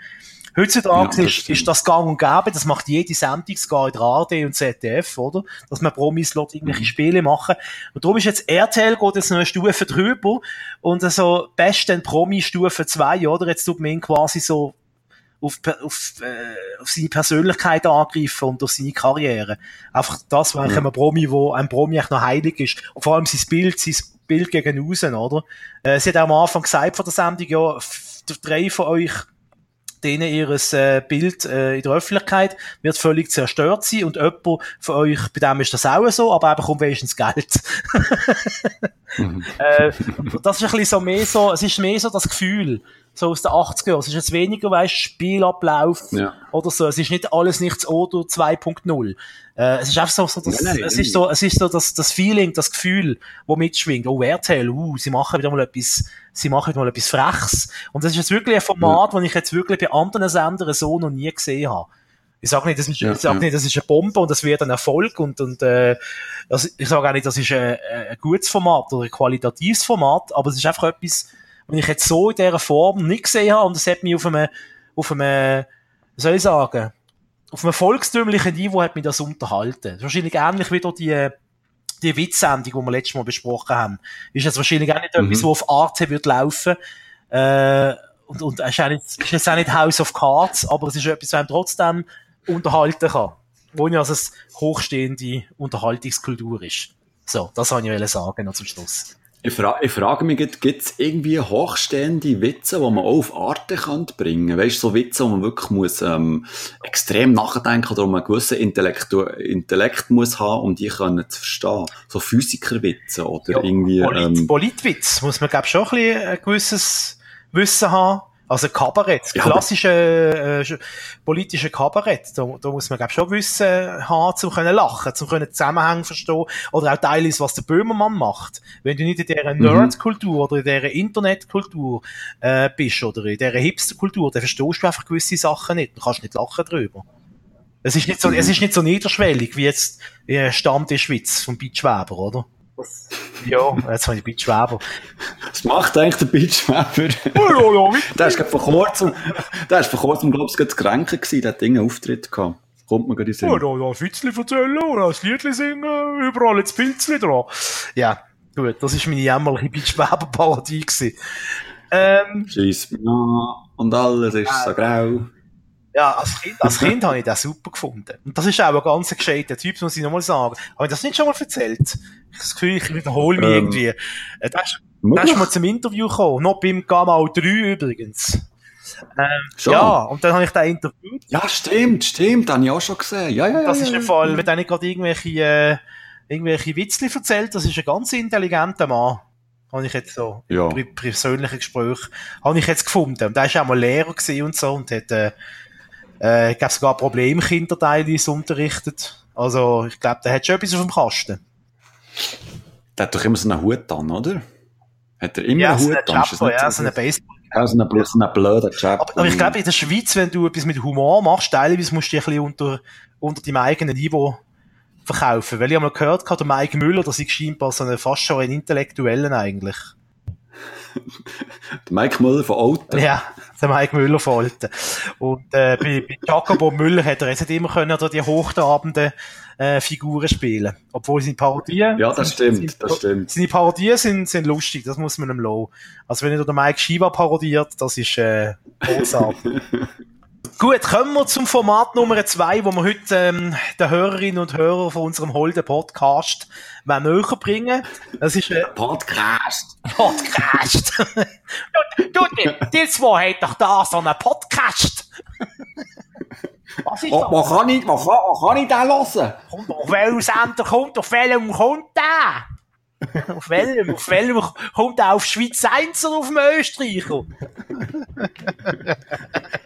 Heutzutage ja, ist, ist das gang und gäbe, das macht jede Sendung, sogar in der ARD und ZDF, oder? Dass man Promis lässt irgendwelche mhm. Spiele machen. Und darum ist jetzt RTL geht jetzt noch eine Stufe drüber und so besten Promi Stufe 2, oder? Jetzt tut man ihn quasi so auf, auf, äh, auf seine Persönlichkeit angreifen und auf seine Karriere. Einfach das, wenn ja. ein Promi, wo ein Promi echt noch heilig ist. Und vor allem sein Bild, sein Bild gegen außen, oder? Äh, sie hat auch am Anfang gesagt von der Sendung, ja, drei von euch denen ihres äh, Bild äh, in der Öffentlichkeit wird völlig zerstört sein und jemand von euch, bei dem ist das auch so, aber er bekommt wenigstens Geld. mhm. äh, das ist ein bisschen so mehr so, es ist mehr so das Gefühl, so aus den 80er Jahren. Es ist jetzt weniger, weißt, Spielablauf ja. oder so. Es ist nicht alles nichts oder 2.0. Äh, es ist einfach so, so das, nein, nein, es ist so, es ist so das, das Feeling, das Gefühl, wo mitschwingt. Oh, RTL, uh, sie machen wieder mal etwas, sie machen wieder mal etwas Freches. Und das ist jetzt wirklich ein Format, ja. das ich jetzt wirklich bei anderen Sendern so noch nie gesehen habe. Ich sage nicht, das ist, ja, ich sag ja. nicht, das ist eine Bombe und das wird ein Erfolg und, und äh, das, ich sage auch nicht, das ist ein, ein gutes Format oder ein qualitatives Format, aber es ist einfach etwas, was ich jetzt so in dieser Form nicht gesehen habe und es hat mich auf einem, auf einem, wie soll ich sagen, auf einem volkstümlichen Niveau hat mich das unterhalten. Das ist wahrscheinlich ähnlich wie die, die Witzsendung, die wir letztes Mal besprochen haben. Ist jetzt wahrscheinlich auch nicht mhm. etwas, was auf Arte wird laufen. Äh, und, und ist, auch nicht, ist jetzt auch nicht House of Cards, aber es ist etwas, was einem trotzdem unterhalten kann. Wo ja also eine hochstehende Unterhaltungskultur ist. So, das wollte ich sagen noch zum Schluss. Ich, fra ich frage mich, gibt es irgendwie hochstehende Witze, die man auch auf Arte könnte bringen Weißt du, so Witze, wo man wirklich muss, ähm, extrem nachdenken oder wo man einen gewissen Intellekt, Intellekt muss haben, um die können zu verstehen. So Physikerwitze oder ja, irgendwie... Polit ähm, Politwitz muss man, glaube ich, schon ein, bisschen ein gewisses Wissen haben. Also Kabarett, ja, klassische äh, politische Kabarett, da, da muss man glaub, schon wissen haben, zum können lachen, zum können Zusammenhänge verstehen oder auch teilweise, was der Böhmermann macht. Wenn du nicht in dieser mhm. Nerd-Kultur oder in dieser Internetkultur äh, bist oder in dieser Hipster-Kultur, dann verstehst du einfach gewisse Sachen nicht, du kannst nicht lachen drüber. Es ist nicht so, mhm. es ist nicht so niederschwellig wie jetzt äh, Stammtisch Schweiz vom Beachweber, oder? Ja, jetzt habe ich Beat Schweber. Was macht eigentlich der? Oh, ja, ja, der ist vor kurzem, der ist vor kurzem, glaube ich, gerade kränken gewesen, der hat einen Auftritt gehabt. Kommt man gerade in Ja, da, da ein Witzli erzählen oder ein Liedli singen, überall jetzt Pilzli dran. Ja, gut, das ist meine jämmerliche Beat Schweber Parodie gewesen. Ähm. Scheiss, ja, und alles ist äh, so grau. Ja, als Kind, als kind habe ich das super gefunden. Und das ist auch ein ganz gescheiter Typ, muss ich nochmal sagen. Habe ich das nicht schon mal erzählt? Ich habe das Gefühl, ich wiederhole mich ähm, irgendwie. Äh, da ist, da ist mal zum Interview gekommen. Noch beim Gamal 3 übrigens. Ähm, ja, und dann habe ich da interviewt. Ja, stimmt, stimmt, habe ich auch schon gesehen. Ja, ja. Das ja, ist ein Fall, wenn ich gerade irgendwelche, äh, irgendwelche Witzli erzählt, das ist ein ganz intelligenter Mann. Habe ich jetzt so, ja. im persönlichen Gespräch, habe ich jetzt gefunden. Und der ist auch mal Lehrer und so und hat, äh, äh, gab sogar Problemkinder teilweise unterrichtet. Also, ich glaube, der hat schon etwas auf dem Kasten. Der hat doch immer so einen Hut an, oder? Hat er immer ja, einen Hut an? Chapo, ja, so einen Baseball. Ja, so einen, so einen blöden Chap. Aber, aber ich glaube, in der Schweiz, wenn du etwas mit Humor machst, teilweise musst du dich ein bisschen unter, unter deinem eigenen Niveau verkaufen. Weil ich einmal gehört habe, der Mike Müller, das ist scheinbar so ein, fast schon ein Intellektuellen eigentlich. Der Mike Müller von Alten. Ja, der Mike Müller von Alten. Und äh, bei, bei Jacobo Müller hat er jetzt nicht immer können, oder die hochtrabenden äh, Figuren spielen. Obwohl seine Parodien... Ja, das stimmt, seine, das stimmt. Seine Parodien sind, sind lustig, das muss man ihm lassen. Also wenn er der Mike Shiva parodiert, das ist äh, großartig. Gut, kommen wir zum Format Nummer zwei, wo wir heute ähm, den Hörerinnen und Hörern von unserem Holden Podcast näher bringen. Das ist ein Podcast. Podcast. du, du, die zwei hat doch da so einen Podcast. Was ist das? Was kann ich, was kann, was kann ich da hören? Kommt, auf welchem Sender kommt, auf welchem kommt der? Auf welchem, auf welchem kommt er auf Schweiz 1 oder auf dem Österreicher?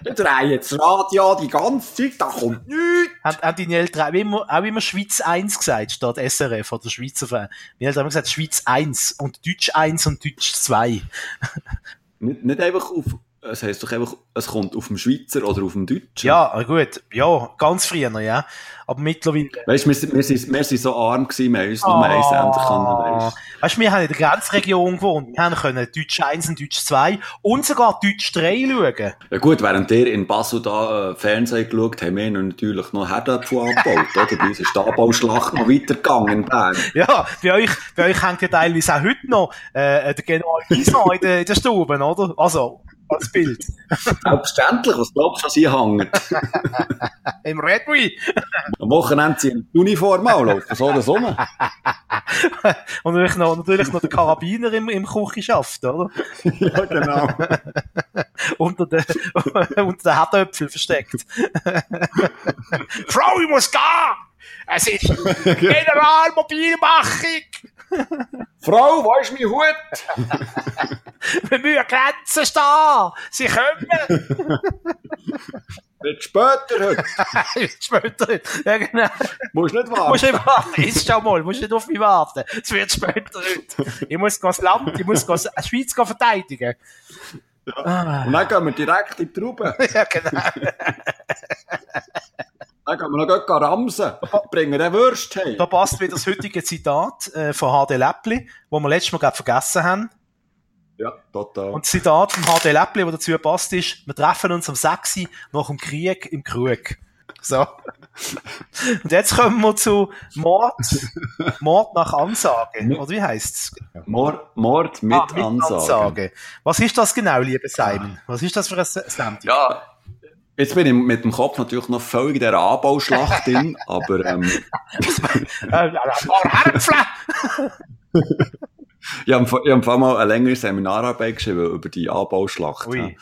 Drehen jetzt das Radio die ganze Zeit, da kommt nichts. Haben, haben deine Eltern auch immer, auch immer Schweiz 1 gesagt, statt SRF oder Schweizer Fan? Meine Eltern haben gesagt Schweiz 1 und Deutsch 1 und Deutsch 2. nicht, nicht einfach auf, es heisst doch einfach, es kommt auf dem Schweizer oder auf dem Deutschen. Ja, gut. Ja, ganz früher, ja. Aber mittlerweile... Weißt du, wir, wir, sind, wir sind so arm gewesen, wir haben uns nur eins ändern können, weißt Weißt du, wir haben in der Grenzregion gewohnt. Wir haben können Deutsch 1 und Deutsch 2 und sogar Deutsch 3 schauen. Ja gut, während ihr in Basel da äh, Fernsehen geschaut haben wir natürlich noch Herdöpfel angebaut, oder? Bei uns ist die Anbauschlacht noch weitergegangen in Bern. Ja, bei euch, bei euch hängt ja teilweise auch heute noch äh, der General Gisa in der, in der Stube, oder? Also, als Bild. Selbstverständlich, was glaubst du, was hier hängt? Im Redwi. Am Wochenende ziehen die Uniform auch, laufen so oder so. und natürlich noch, natürlich noch der Karabiner im, im Küche schafft, oder? ja, genau. unter den, unter den Herdöpfel versteckt. Frau, ich muss gehen! Es ist Generalmobilmachung! Frau, wo ist mein Hut? Wir müssen Grenzen stehen! Sie kommen! Wird später heute. später heute. Ja, genau. Musst nicht warten. Musst nicht warten. Ist schon mal. Musst nicht auf mich warten. Es wird später heute. Ich muss das Land, ich muss die Schweiz verteidigen. Ja. Ah. Und dann gehen wir direkt in die Traube. ja, genau. Dann gehen wir noch ramsen. Bringen den Würst hey. Da passt wieder das heutige Zitat äh, von HD Läppli, wo wir letztes Mal gerade vergessen haben. Ja, total. Und das Zitat von HD Läppli, das dazu passt, ist, wir treffen uns am 6. nach dem Krieg im Krug. So. Und jetzt kommen wir zu Mord, Mord nach Ansage. Oder wie heisst's? Mord, Mord mit, ah, mit Ansage. Ansage. Was ist das genau, lieber Simon? Was ist das für ein Sendung? Ja, Jetzt bin ich mit dem Kopf natürlich noch völlig in dieser Anbauschlacht drin, aber ähm, ich habe, ich habe mal eine längere Seminararbeit geschrieben über die Anbauschlacht. Ui.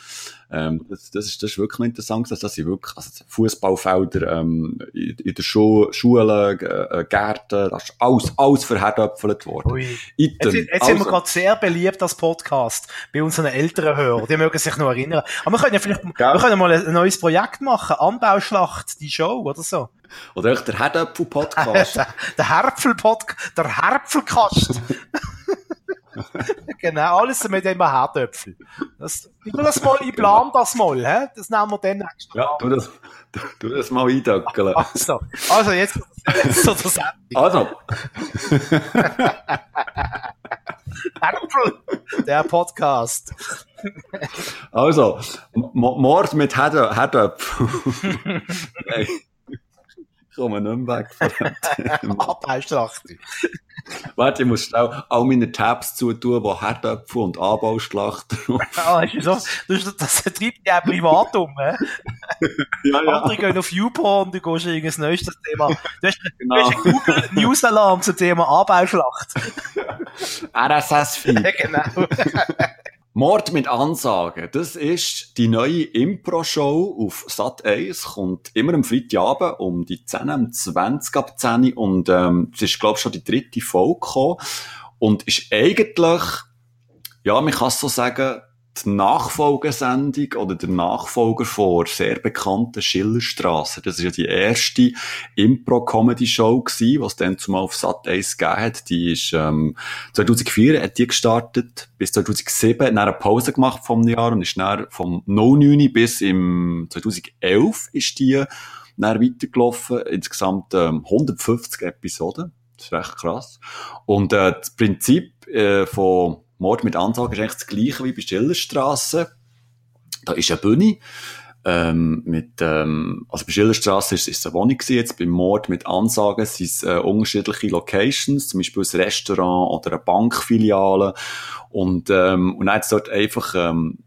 Ähm, das, das, ist, das ist wirklich interessant, dass das sind wirklich also Fußballfelder ähm, in, in der Schu Schule, äh, Gärten, das ist alles, alles verherdöpfelt worden. Ui. Jetzt, jetzt also, sind wir also gerade sehr beliebt als Podcast bei unseren älteren Hörern, die mögen sich noch erinnern. Aber wir können ja vielleicht wir können mal ein neues Projekt machen, Anbauschlacht, die Show oder so. Oder echt der Herdöpfel-Podcast. der, der Herpfel-Podcast, der Herpfelkast. genau, alles mit dem Herdöpfel. Das, ich das mal, ich plan das mal, hä? Das nehmen wir dann nächstes Mal. Ja, tu das, tu das mal eindöckeln. Also, also jetzt, jetzt so das Sendung. Also. Der Podcast. Also, Mord mit Herdöpfel. Ich komme nicht mehr weg von. Abhauschlachte. Warte, ich muss schnell all meine Tabs zutun, wo Herdöpfel und Anbauschlacht Ah, ist so, das, das treibt ja auch privat um, ja, ja. Andere gehen auf YouPorn, du gehst irgendein neuestes Thema. Du hast, genau. du hast einen Google News Alarm zum Thema Anbauschlacht. RSS-Feed. genau. Mord mit Ansage, das ist die neue Impro-Show auf Sat 1, kommt immer am Freitagabend um die 10, um 20 ab 10 und ähm, es ist, glaube ich, schon die dritte Folge gekommen. Und ist eigentlich, ja, man kann es so sagen, die Nachfolgesendung oder der Nachfolger von sehr bekannten Schillerstraße. Das ist ja die erste Impro-Comedy-Show gewesen, was dann zumal auf Sat 1 gegeben hat. Die ist, ähm, 2004 hat die gestartet, bis 2007, hat eine Pause gemacht vom Jahr und ist dann vom 09 bis im 2011 ist die dann weitergelaufen. Insgesamt, ähm, 150 Episoden. Das ist recht krass. Und, äh, das Prinzip, äh, von Mord mit Ansage ist eigentlich das gleiche wie bei Schillerstrasse. Da ist eine Bühne. Ähm, mit, ähm, also bei Schillerstrasse ist, ist es eine Wohnung gewesen, jetzt beim Mord mit Ansagen sind es äh, unterschiedliche Locations, zum Beispiel ein Restaurant oder eine Bankfiliale und, ähm, und dann hat es dort einfach ähm,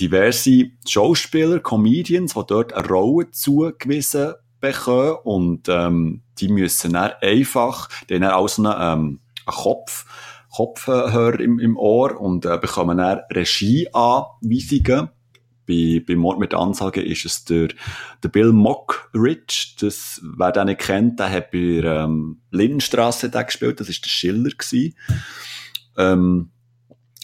diverse Schauspieler, Comedians, die dort eine Rolle zugewiesen bekommen und ähm, die müssen dann einfach, die haben dann auch so einen, ähm, einen Kopf, Kopfhörer im, im Ohr und äh, bekommen dann Regieanweisungen. Bei, bei Mord mit Ansage ist es der, der Bill Mockridge. Das, wer den nicht kennt, der hat bei ähm, Lindenstrasse gespielt. Das ist der Schiller gewesen. Ähm,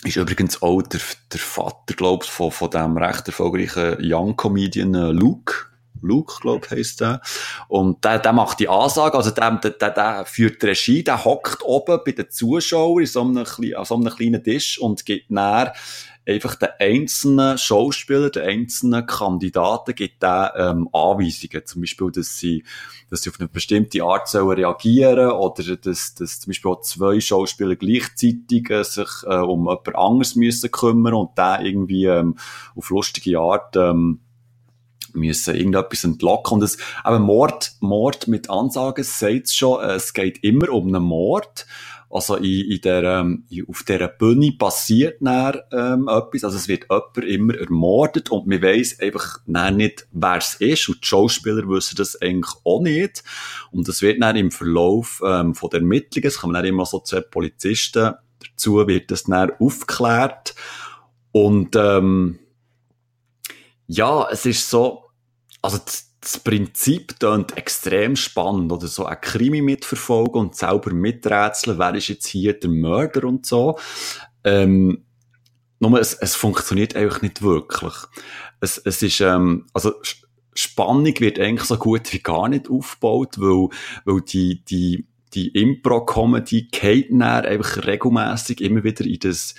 ist übrigens auch der, der Vater, glaube ich, von, von dem recht erfolgreichen Young Comedian äh, Luke. Luke, glaube ich, heisst der. Und der, der macht die Ansage, also der, der, der, der führt die Regie, der hockt oben bei den Zuschauern in so einem, an so einem kleinen Tisch und gibt näher einfach den einzelnen Schauspieler, den einzelnen Kandidaten gibt der, ähm, Anweisungen. Zum Beispiel, dass sie, dass sie auf eine bestimmte Art sollen reagieren oder dass, dass zum Beispiel auch zwei Schauspieler gleichzeitig äh, sich äh, um jemand anderes müssen kümmern und der irgendwie ähm, auf lustige Art ähm, müssen irgendetwas entlocken. Und es, aber Mord, Mord mit Ansagen sagt schon, äh, es geht immer um einen Mord. Also in, in der, ähm, auf dieser Bühne passiert dann, ähm, etwas. Also es wird jemand immer ermordet und man weiss einfach nicht, wer es ist. Und die Schauspieler wissen das eigentlich auch nicht. Und das wird dann im Verlauf ähm, von der Ermittlungen, es kommen dann immer so zwei Polizisten dazu, wird das dann aufgeklärt. Und ähm, ja, es ist so, also das Prinzip klingt extrem spannend, oder so ein Krimi mitverfolgen und selber miträtseln, wer ist jetzt hier der Mörder und so. Ähm, nur es, es funktioniert eigentlich nicht wirklich. Es, es ist, ähm, also Spannung wird eigentlich so gut wie gar nicht aufgebaut, weil, weil die, die, die Impro-Comedy geht einfach regelmäßig immer wieder in das,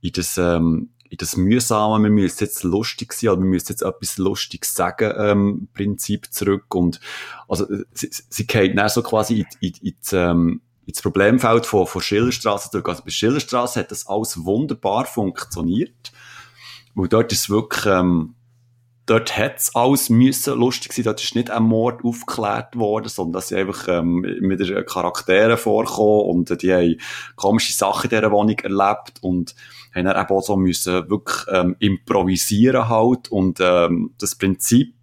in das, ähm, das mühsame, wir müssen jetzt lustig sein, oder wir müssen jetzt etwas Lustiges sagen, ähm, Prinzip zurück. Und, also, sie, sie geht dann so quasi in, in, in, ähm, ins Problemfeld von, von Schillerstraße durch. Also bei Schillerstraße hat das alles wunderbar funktioniert. Weil dort ist wirklich, ähm, dort hat's alles müssen lustig sein. Dort ist nicht ein Mord aufgeklärt worden, sondern dass sie einfach ähm, mit den Charakteren vorkommen und die haben komische Sachen in dieser Wohnung erlebt und haben dann eben auch so müssen wirklich ähm, improvisieren halt und ähm, das Prinzip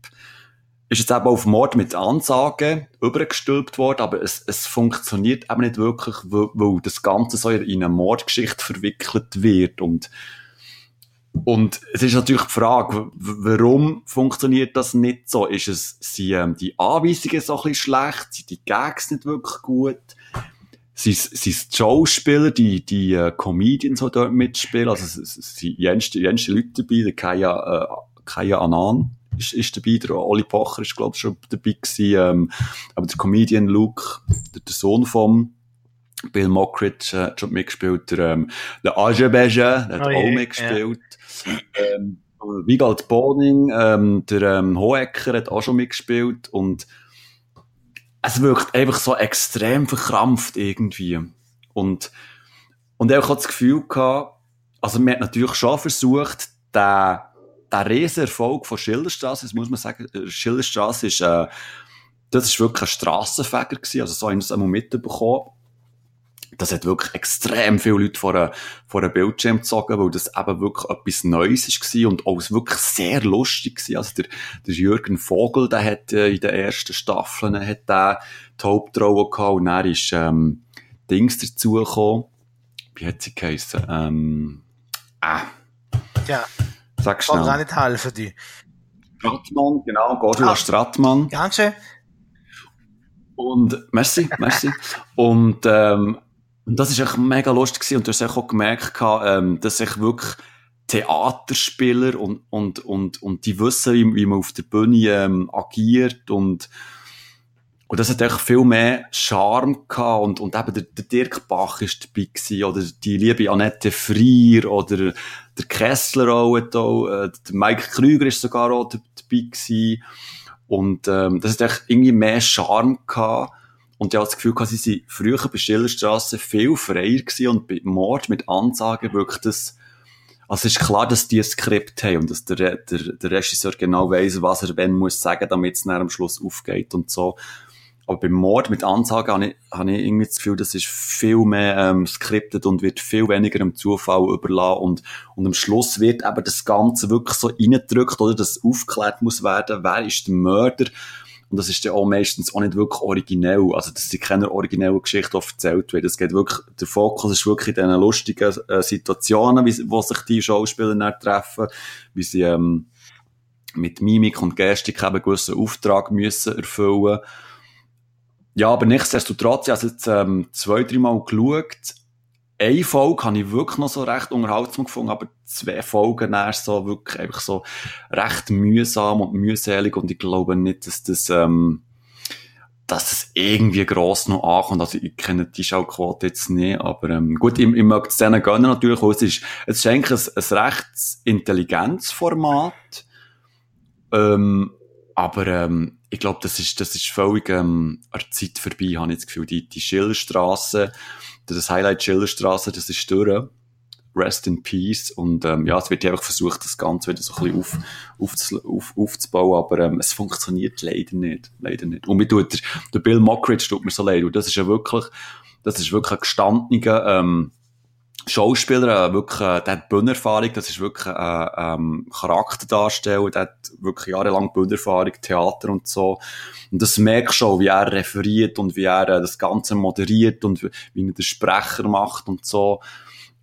ist jetzt eben auf Mord mit Ansagen übergestülpt worden, aber es, es funktioniert eben nicht wirklich, weil, weil das Ganze so in eine Mordgeschichte verwickelt wird und und es ist natürlich die Frage, warum funktioniert das nicht so? Ist es, sind ähm, die Anweisungen so ein bisschen schlecht? Sind die Gags nicht wirklich gut? Sind, die Schauspieler, die, die äh, Comedians, die dort mitspielen? Also, es sind jenste, jenste Leute dabei, der Kaya, äh, Kaya Anan ist, ist dabei, der Oli Pocher ist, glaube ich, schon dabei gewesen, ähm, aber der Comedian Luke, der, der Sohn vom Bill Mockridge äh, hat schon mitgespielt, der, ähm, der Azerbaijan, der hat oh auch mitgespielt. Ja. Ähm, Wiegald Boning, ähm, der ähm, Hohecker hat auch schon mitgespielt und es wirkt einfach so extrem verkrampft irgendwie. Und, und ich hatte das Gefühl gehabt, also man hat natürlich schon versucht, den, den Riesenerfolg von Schilderstraße, das muss man sagen, Schilderstraße ist, äh, das ist wirklich ein Strassenfeger gewesen, also so haben wir es einmal mitbekommen das hat wirklich extrem viele Leute vor einen, vor einen Bildschirm gezogen, weil das eben wirklich etwas Neues war und auch wirklich sehr lustig war. Also der, der Jürgen Vogel, der hat äh, in den ersten Staffeln hat der die Hauptrolle gehabt und dann ist ähm, Dings dazugekommen. Wie hat sie geheissen? Ähm, äh. Ja. Sag schnell. Kann auch nicht helfen, die. Stratmann, genau, Gordula ah, Stratmann. Ganz schön. Und, merci, merci. und, ähm, und das ist echt mega lustig gewesen. und du hast auch gemerkt, ähm, dass ich wirklich Theaterspieler und, und, und, und die wissen, wie, wie man auf der Bühne ähm, agiert und, und das hat echt viel mehr Charme gehabt und, und eben der, der Dirk Bach ist dabei gewesen, oder die liebe Annette Frier oder der Kessler auch, äh, der Mike Krüger ist sogar auch dabei gewesen. und ähm, das hat echt irgendwie mehr Charme gehabt und ich habe das Gefühl, sie sind früher bei Schillerstrasse viel freier gewesen und bei Mord mit Ansagen wirklich das, also es ist klar, dass die ein Skript haben und dass der, der, der Regisseur genau weiss, was er wenn muss sagen, damit es am Schluss aufgeht und so. Aber beim Mord mit Ansagen habe ich, habe ich irgendwie das Gefühl, das ist viel mehr ähm, skriptet und wird viel weniger dem Zufall überlassen und, und am Schluss wird eben das Ganze wirklich so reingedrückt oder dass aufgeklärt muss werden, wer ist der Mörder und das ist ja auch meistens auch nicht wirklich originell. Also, das sind keine originellen Geschichten, die erzählt werden. Es geht wirklich, der Fokus ist wirklich in diesen lustigen äh, Situationen, wie, wo sich die Schauspieler dann treffen, wie sie, ähm, mit Mimik und Gestik eben gewissen Auftrag müssen erfüllen. Ja, aber nichtsdestotrotz, ich habe jetzt, ähm, zwei, dreimal geschaut, eine Folge habe ich wirklich noch so recht unterhaltsam gefunden, aber zwei Folgen erst so wirklich einfach so recht mühsam und mühselig und ich glaube nicht, dass das, ähm, dass das irgendwie gross noch ankommt. Also ich kenne die Schauquote jetzt nicht, aber ähm, gut, ich, ich möchte es denen gönnen natürlich, es ist, es ist eigentlich ein, ein recht intelligentes Format, ähm, aber ähm, ich glaube, das ist, das ist völlig ähm, an der Zeit vorbei, habe ich das Gefühl. Die, die Schillerstraße, das Highlight Schillerstraße, das ist durch. Rest in Peace. Und ähm, ja, es wird einfach versucht, das Ganze wieder so ein bisschen auf, auf, auf, aufzubauen, aber ähm, es funktioniert leider nicht. Leider nicht. Und mir tut der, der Bill Mockridge tut mir so leid. Und das ist ja wirklich, das ist wirklich ein gestandener, ähm, Schauspieler, äh, wirklich, äh, der hat Bühnenerfahrung, das ist wirklich äh, ähm, Charakterdarsteller, der hat wirklich jahrelang Bühnenerfahrung, Theater und so. Und das merkst du auch, wie er referiert und wie er äh, das Ganze moderiert und wie, wie er den Sprecher macht und so.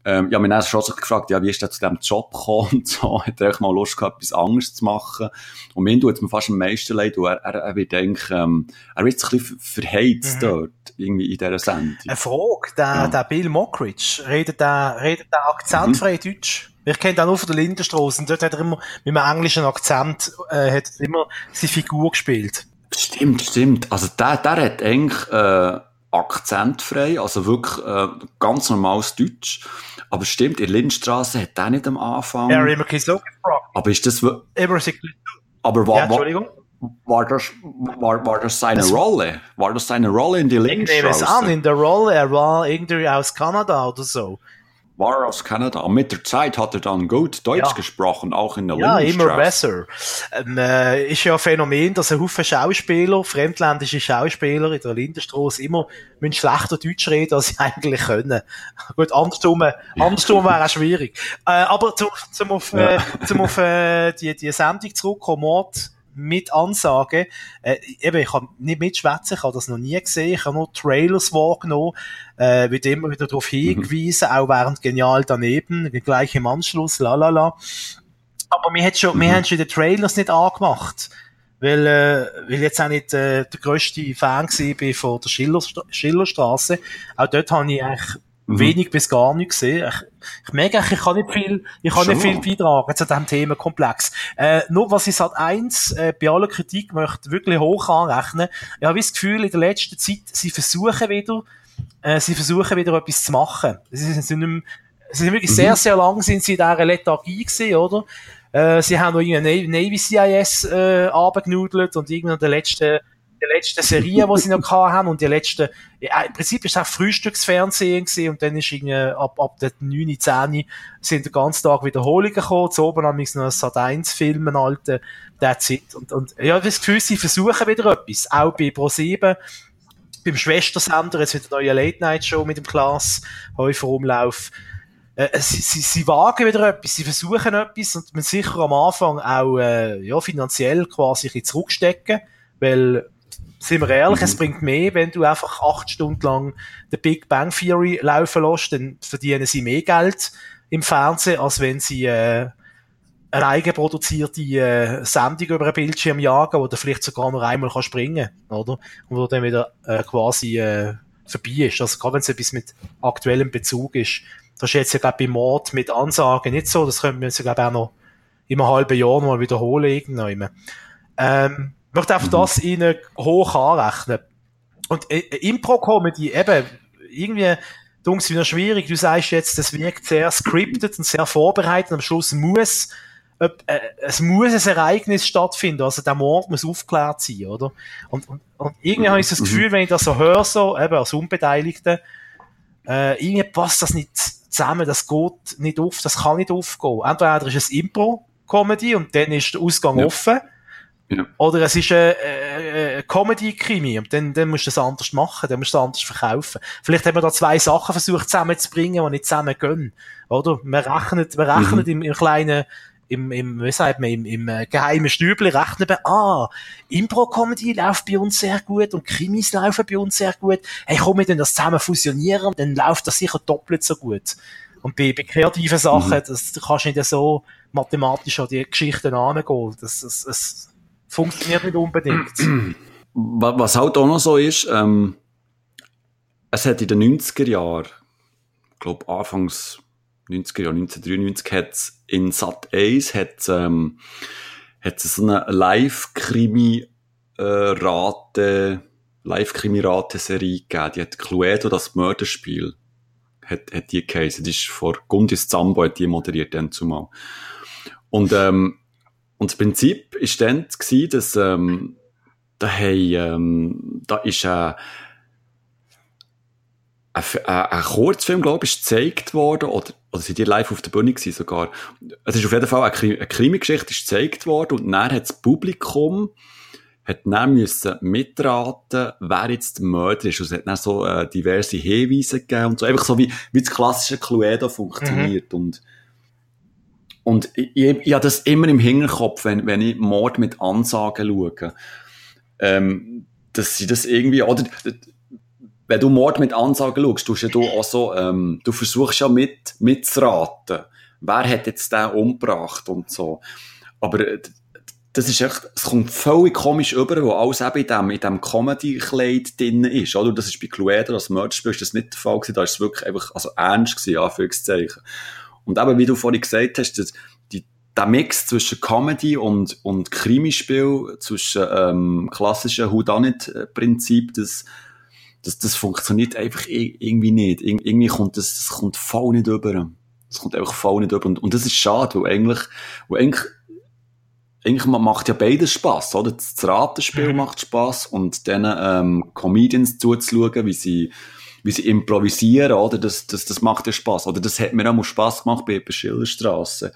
Ähm, ja, mich hat schon sich gefragt, ja, wie ist der zu diesem Job gekommen und so. Hat er echt mal Lust gehabt, etwas anderes zu machen. Und mir tut es mir fast am meisten leid, weil er, er, er wird eigentlich, ähm, er wird ein bisschen verheizt mhm. dort, irgendwie in dieser Sendung. Eine Frage, der, ja. der Bill Mockridge, redet der, redet der akzentfrei mhm. Deutsch? Ich kenne den nur von der Lindenstraße und dort hat er immer mit einem englischen Akzent, äh, hat immer seine Figur gespielt. Stimmt, stimmt. Also der, der hat eigentlich, äh, akzentfrei, also wirklich äh, ganz normales Deutsch. Aber stimmt, in Lindstraße hat der nicht am Anfang. Ja, immer so gefragt. Aber ist das. Immer Aber war, ja, Entschuldigung. War das, war, war das seine Rolle? War das seine Rolle in die Lindstraße? Ich nehme es an, in der Rolle, er war irgendwie aus Kanada oder so war aus Kanada. Und mit der Zeit hat er dann gut Deutsch ja. gesprochen, auch in der Ja, immer besser. Ähm, äh, ist ja ein Phänomen, dass ein Haufen Schauspieler, fremdländische Schauspieler in der Lindenstraße immer mit schlechter Deutsch reden, als sie eigentlich können. Gut, andersrum, andersrum wäre auch schwierig. Äh, aber zu, zum auf, äh, zum auf äh, die, die Sendung zurückkommen, Mord, mit Ansage. Äh, eben, ich habe nicht mitschwätzen, ich habe das noch nie gesehen, ich habe nur Trailers wahrgenommen, äh, wird immer wieder darauf mhm. hingewiesen, mhm. auch während Genial daneben, gleich im Anschluss, lalala. Aber wir, hat schon, mhm. wir haben schon die Trailers nicht angemacht, weil, äh, weil jetzt auch nicht äh, der grösste Fan war von der Schiller, Schillerstraße. Auch dort habe ich eigentlich mhm. wenig bis gar nichts gesehen. Ich, ich merke, ich kann nicht viel, ich kann Schon. nicht viel beitragen zu diesem Themenkomplex. Äh, nur was ich seit eins, äh, bei aller Kritik möchte wirklich hoch anrechnen. Ich habe das Gefühl, in der letzten Zeit, sie versuchen wieder, äh, sie versuchen wieder etwas zu machen. Sie sind, nicht sie sind wirklich mhm. sehr, sehr lang sind sie in dieser Lethargie gewesen, oder? Äh, sie haben noch irgendeine Navy CIS äh, abgenudelt und irgendwann der letzte die letzten Serien, die sie noch haben und die letzten, ja, im Prinzip ist es auch Frühstücksfernsehen gewesen und dann ist irgendwie ab, ab der 9, 10 sind den ganzen Tag Wiederholungen gekommen, zu oben haben wir noch ein Sat 1 Film, ein alter, that's it. Und, und, ja, das Gefühl, sie versuchen wieder etwas. Auch bei Pro7, beim Schwestersender, jetzt wieder eine neue Late-Night-Show mit dem Klaas, Häufer Umlauf. Äh, sie, sie, sie wagen wieder etwas, sie versuchen etwas und man sicher am Anfang auch äh, ja, finanziell quasi ein zurückstecken, weil sind wir ehrlich, mhm. es bringt mehr, wenn du einfach acht Stunden lang The Big Bang Theory laufen lässt, dann verdienen sie mehr Geld im Fernsehen, als wenn sie äh, eine eigenproduzierte äh, Sendung über einen Bildschirm jagen, wo du vielleicht sogar noch einmal kann springen oder? Und wo dann wieder äh, quasi äh, vorbei ist. Also gerade wenn es etwas mit aktuellem Bezug ist. Das ist jetzt ja glaube bei Mord mit Ansagen nicht so, das können wir jetzt glaube auch noch in einem halben Jahr mal wiederholen irgendwann. Ähm, ich möchte einfach mhm. das ihnen hoch anrechnen. Und äh, Impro-Comedy, eben, irgendwie, du es wieder schwierig. Du sagst jetzt, das wirkt sehr scripted und sehr vorbereitet. Am Schluss muss, äh, es muss ein Ereignis stattfinden. Also der Mord muss aufgeklärt sein, oder? Und, und, und irgendwie habe ich das mhm. Gefühl, wenn ich das so höre, so, eben als Unbeteiligte, äh, irgendwie passt das nicht zusammen. Das geht nicht auf, das kann nicht aufgehen. Entweder ist es Impro-Comedy und dann ist der Ausgang ja. offen. Ja. Oder es ist ein äh, äh, Comedy-Krimi und dann, dann musst du das anders machen, dann musst du das anders verkaufen. Vielleicht haben wir da zwei Sachen versucht zusammenzubringen, die nicht zusammen gehen. Oder? Man rechnet, man rechnet mhm. im, im kleinen, im, im, wie sagt man, im, im äh, geheimen Stübli rechnen wir, ah, Impro-Comedy läuft bei uns sehr gut und Krimis laufen bei uns sehr gut. Hey, komm, wir das zusammen fusionieren, dann läuft das sicher doppelt so gut. Und bei, bei kreativen Sachen, mhm. das, das kannst du nicht so mathematisch an die Geschichten angehen. Das, das, das, funktioniert nicht unbedingt. Was halt auch noch so ist, ähm, es hat in den 90er Jahren, ich glaube Anfangs 90er Jahre, 1993, hat es in Sat 1 hat, ähm, hat es so eine Live-Krimi-Rate, Live-Krimi-Rate-Serie gegeben. Die hat Cluedo, das Mörderspiel, hat, hat die geheißen. Die ist vor Gundis Zambo, hat die moderiert dann zumal. Und, ähm, und das Prinzip war dann, gewesen, dass ähm, da, hey, ähm, da ist ein, ein, ein Kurzfilm, glaube ich, gezeigt worden, oder, oder sind die live auf der Bühne gewesen sogar. Es ist auf jeden Fall eine, eine Krimi-Geschichte gezeigt worden und dann hat das Publikum hat hat dann müssen mitraten, wer jetzt der Mörder ist. Und es hat dann so äh, diverse Hinweise gegeben und so. Einfach so wie, wie das klassische Cluedo funktioniert. Mhm. Und, und ich, ich, ich habe das immer im Hinterkopf, wenn, wenn ich Mord mit Ansagen schaue. Ähm, dass sie das irgendwie, oder, wenn du Mord mit Ansagen schaust, tust ja du auch so, ähm, du versuchst ja mit, mitzuraten. Wer hat jetzt den umgebracht und so. Aber äh, das ist echt, es kommt völlig komisch über, wo alles eben in dem, in dem Comedy-Kleid drin ist, oder? Das ist bei Cluedo, das Mörderspiel, ist das nicht der Fall gewesen, da ist es wirklich einfach, also ernst gewesen, Anführungszeichen. Und eben, wie du vorhin gesagt hast, das, die, der Mix zwischen Comedy und, und Krimispiel, zwischen, ähm, klassischen Whodunit-Prinzip, das, das, das funktioniert einfach irgendwie nicht. Ir irgendwie kommt das, das kommt voll nicht über. Das kommt einfach voll nicht über. Und, und das ist schade, weil eigentlich, weil eigentlich, eigentlich macht ja beides Spaß, oder? Das Ratenspiel mhm. macht Spaß und dann ähm, Comedians zuzuschauen, wie sie, wie sie improvisieren, oder? Das, das, das macht ja Spaß. Oder das hat mir auch Spaß gemacht bei, bei Schillerstrasse.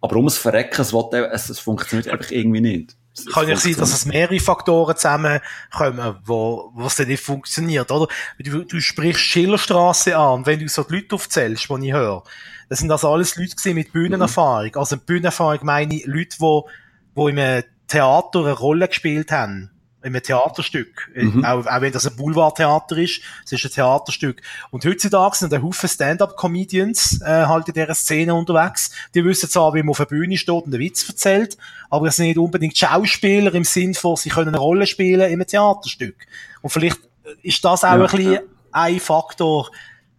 Aber um es verrecken, es, will, es, es funktioniert einfach irgendwie nicht. Es kann ja sein, dass es mehrere Faktoren zusammenkommen, wo, wo es dann nicht funktioniert, oder? Du, du sprichst Schillerstrasse an, und wenn du so die Leute aufzählst, die ich höre, das sind also alles Leute mit Bühnenerfahrung. Mhm. Also Bühnenerfahrung meine ich Leute, die, die im Theater eine Rolle gespielt haben einem Theaterstück. Mhm. Auch, auch wenn das ein Boulevardtheater ist, es ist ein Theaterstück. Und heutzutage sind ein Haufen Stand-up-Comedians äh, halt in dieser Szene unterwegs. Die wissen zwar, wie man auf der Bühne steht und einen Witz erzählt, aber es sind nicht unbedingt Schauspieler im Sinn von, sie können eine Rolle spielen in einem Theaterstück. Und vielleicht ist das auch ja, ein bisschen ja. ein Faktor,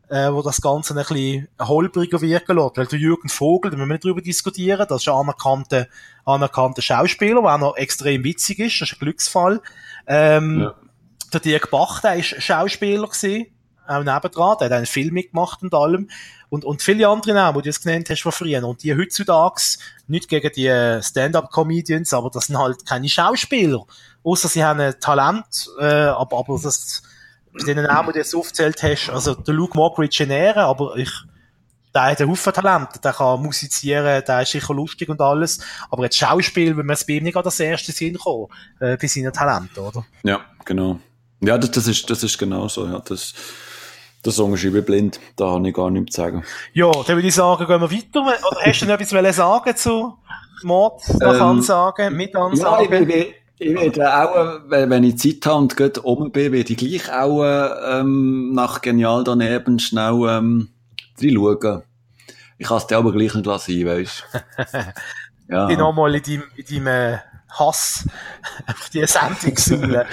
äh, wo das Ganze ein bisschen holpriger wirken lässt. Weil der Jürgen Vogel, da müssen wir nicht drüber diskutieren, das ist ein anerkannter, anerkannter Schauspieler, der auch noch extrem witzig ist, das ist ein Glücksfall. Ähm, ja. Der Dirk Bach, der ist Schauspieler gewesen, auch nebendran, der hat einen Film mitgemacht und allem. Und, und viele andere Namen, die du jetzt genannt hast von früher. Und die heutzutage, nicht gegen die Stand-up-Comedians, aber das sind halt keine Schauspieler. Außer sie haben ein Talent, äh, aber, aber das, bei den Namen, die du jetzt aufgezählt hast, also der Luke Mockridge in Ehre, aber ich, der hat einen Haufen Talent, der kann musizieren, der ist sicher lustig und alles, aber jetzt Schauspiel, wenn man es bei ihm nicht an das erste Sinn kommen, äh, bei seinen Talenten, oder? Ja, genau. Ja, das, das ist, das ist genau so, ja, das, das Song ist blind, da habe ich gar nichts zu sagen. Ja, dann würde ich sagen, gehen wir weiter. Oder hast du noch etwas sagen zu Mord nach ähm, Ansagen, mit Ansagen? Ja, ich, ich, ich werde auch, wenn ich Zeit habe und gerade oben bin, werde ich gleich auch ähm, nach Genial daneben schnell ähm, reinschauen. Ich kann es dir aber gleich nicht lassen, weißt du. ja. Ich nochmal in deinem, in deinem äh, Hass auf die Sendung suchen.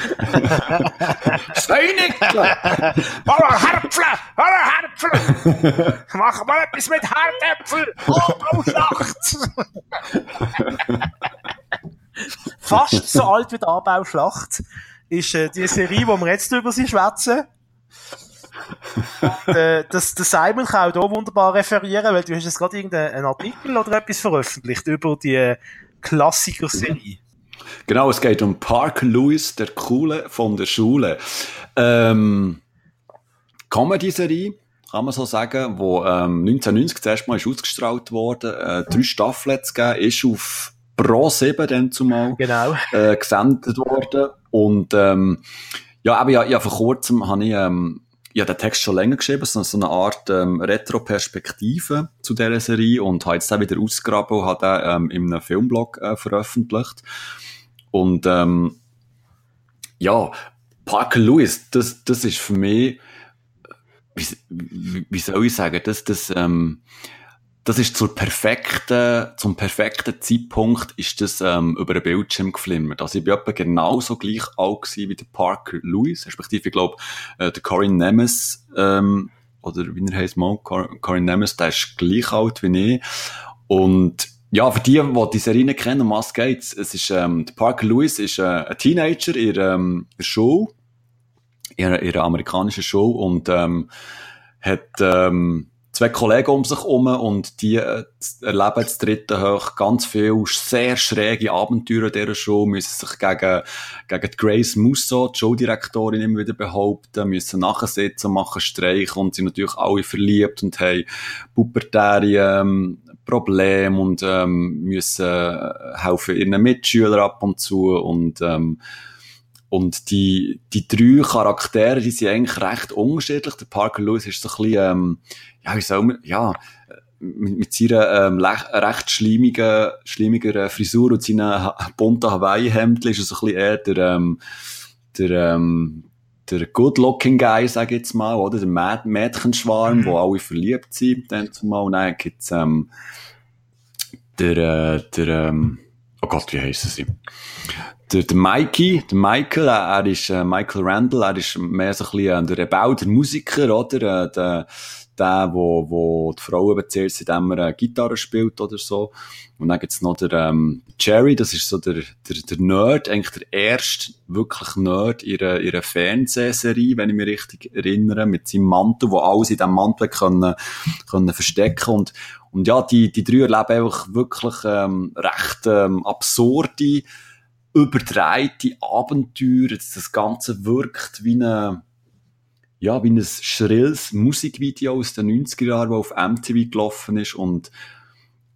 Steinigtle! Hallo Herpfle! Hallo Herpfle! Mach mal etwas mit Hartäpfel! Oh, oh! fast so alt wie die Anbauschlacht, ist äh, die Serie, wo wir jetzt über sie schwätzen. äh, das, Simon kann auch hier wunderbar referieren, weil du hast jetzt gerade irgendeinen Artikel oder etwas veröffentlicht über die Klassiker-Serie. Genau, es geht um Parker Lewis, der Coole von der Schule. Ähm, Comedy-Serie, kann man so sagen, wo ähm, 1990 zuerst mal ist ausgestrahlt worden, äh, drei Staffeln zu geben, ist auf Pro 7 dann zumal genau. äh, gesendet worden. Und ähm, ja, aber ja, ja, vor kurzem habe ich ähm, ja, den Text schon länger geschrieben, so, so eine Art ähm, Retro-Perspektive zu dieser Serie und habe jetzt dann wieder ausgegraben und habe den ähm, in einem Filmblog äh, veröffentlicht. Und ähm, ja, Parker Lewis, das, das ist für mich, wie, wie, wie soll ich sagen, das, das, ähm, das ist zur perfekten, zum perfekten Zeitpunkt ist das ähm, über den Bildschirm geflimmert. Also ich bin etwa genauso gleich alt gewesen wie der Parker Lewis, respektive ich glaube äh, der Corin Nemes ähm, oder wie er heißt mal, Corin Nemes, der ist gleich alt wie ich und ja, für die, die die Serie kennen, um was geht's? Es ist, ähm, der Parker Lewis ist äh, ein Teenager in ähm, Show, einer, in einer amerikanischen Show und ähm, hat ähm, zwei Kollegen um sich herum und die äh, erleben das dritte hoch ganz viel sehr schräge Abenteuer dieser Show, müssen sich gegen, gegen Grace Musso, die Showdirektorin, immer wieder behaupten, müssen nachsitzen, machen Streich und sind natürlich alle verliebt und haben pubertäre ähm, Probleme und ähm, müssen äh, helfen ihren Mitschülern ab und zu und ähm, und die, die drei Charaktere, die sind eigentlich recht unterschiedlich. Der Parker Lewis ist so ein bisschen, ähm, ja, wie soll man, ja, mit, mit seiner ähm, recht schleimigen, schleimigen Frisur und seinen bunten Hawaii-Hemd ist er so ein bisschen eher der, ähm, der, ähm, der good-looking Guy, sag ich jetzt mal, oder? Der Mäd Mädchenschwarm, mhm. wo alle verliebt sind, dann zumal. Und dann gibt's, ähm, der, äh, der, ähm, oh Gott, wie heissen sie? Der, der Mikey, der Michael, er ist, äh, Michael Randall, er ist mehr so ein bisschen äh, der Rebell, der Musiker, oder? Äh, der, der, wo, wo die Frau eben zuerst, seitdem er äh, Gitarre spielt oder so. Und dann gibt's noch der ähm, Jerry, das ist so der, der, der Nerd, eigentlich der erste wirklich Nerd ihrer ihrer Fernsehserie, wenn ich mich richtig erinnere, mit seinem Mantel, wo alles in diesem Mantel können, können verstecken und und ja, die, die drei erleben einfach wirklich ähm, recht ähm, absurde, überdrehte Abenteuer. Das Ganze wirkt wie eine ja, wie ein schrilles Musikvideo aus den 90er Jahren, das auf MTV gelaufen ist und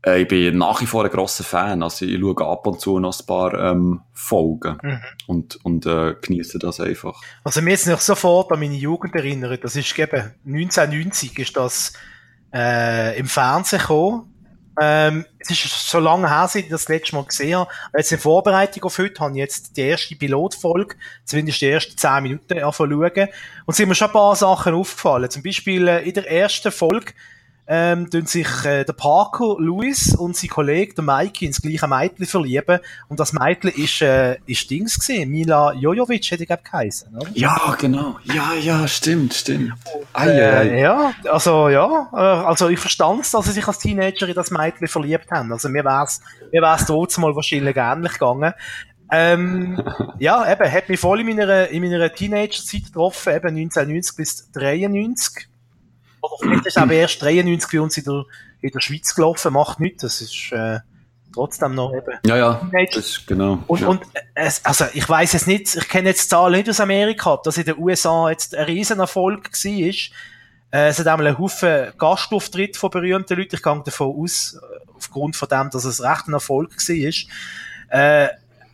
äh, ich bin nach wie vor ein grosser Fan. Also ich schaue ab und zu noch ein paar ähm, Folgen mhm. und, und äh, genieße das einfach. Also mir jetzt noch sofort an meine Jugend erinnert, das ist eben 1990 ist das äh, im Fernsehen gekommen ähm, es ist so lange her, seit ich das letzte Mal gesehen habe. Jetzt in Vorbereitung auf heute habe ich jetzt die erste Pilotfolge, zumindest die ersten zehn Minuten anfangen Und es sind mir schon ein paar Sachen aufgefallen. Zum Beispiel äh, in der ersten Folge ähm, tun sich äh, der Parker Lewis und sein Kollege, der Mikey, ins gleiche Mädchen verlieben. Und das Mädchen ist, äh, ist Dings gesehen. Mila Jojovic hätte ich, glaube geheißen, oder? Ja, genau. Ja, ja, stimmt, stimmt. Und, äh, ja, also, ja, äh, also ich verstand es, dass sie sich als Teenager in das Mädchen verliebt haben. Also mir wär's, mir wär's trotzdem mal wahrscheinlich ähnlich gegangen. Ähm, ja, eben, hat mich voll in meiner, in meiner Teenager-Zeit getroffen, eben 1990 bis 93. Oder vielleicht ist aber erst 93 bei uns in der, in der Schweiz gelaufen, macht nichts. Das ist äh, trotzdem noch eben. Ja, ja, das genau. Und, ja. und äh, also ich weiß es nicht, ich kenne jetzt Zahlen nicht aus Amerika, dass in den USA jetzt ein Riesenerfolg war. Äh, es hat einmal einen Haufen Gastauftritt von berühmten Leuten. Ich gehe davon aus, äh, aufgrund von dem, dass es recht ein Erfolg war. Äh,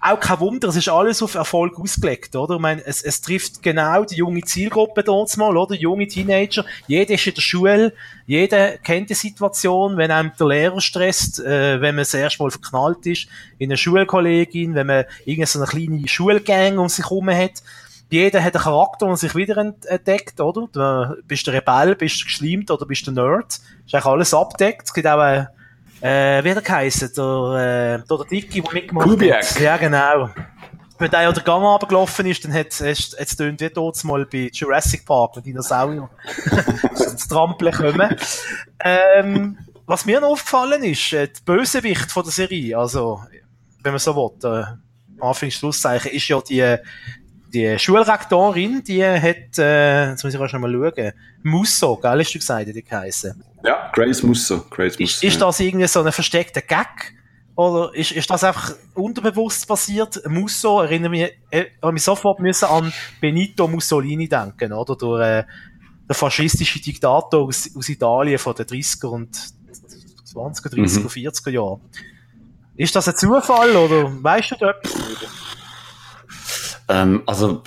auch kein Wunder, es ist alles auf Erfolg ausgelegt, oder? Ich meine, es, es trifft genau die junge Zielgruppe dort mal, oder? Junge Teenager. Jeder ist in der Schule, jeder kennt die Situation, wenn einem der Lehrer stresst, äh, wenn man das erste Mal verknallt ist, in einer Schulkollegin, wenn man irgendeine kleine Schulgang um sich herum hat. Jeder hat einen Charakter, der sich wieder entdeckt, oder? Du bist der Rebell, bist du geschleimt oder bist du Nerd. Ist eigentlich alles abdeckt. Es gibt auch eine äh, wie hat er? Der, äh, der Dicky, der mitgemacht Kubiak. hat. Ja, genau. Wenn der der Gang runtergelaufen ist, dann hat es tönt wie dort mal bei Jurassic Park, wenn Dinosaurier zu trampeln kommen. Ähm, was mir noch aufgefallen ist, äh, die Bösewicht von der Serie, also, wenn man so will, äh, Anfangs Schlusszeichen, ist ja die, die Schulrektorin, die hat, äh, jetzt muss ich auch schon mal schauen, Musso, gell, hast du gesagt, die geheißen? Ja, Grace Musso. Grace Musso ist, ist das irgendwie so ein versteckter Gag? Oder ist, ist das einfach unterbewusst passiert? Musso erinnere mich, äh, mich sofort müssen an Benito Mussolini denken, oder? Durch, äh, der faschistische Diktator aus, aus Italien von den 30er und 20er, 30er, mhm. 40er Jahren. Ist das ein Zufall oder weißt du da ähm, also,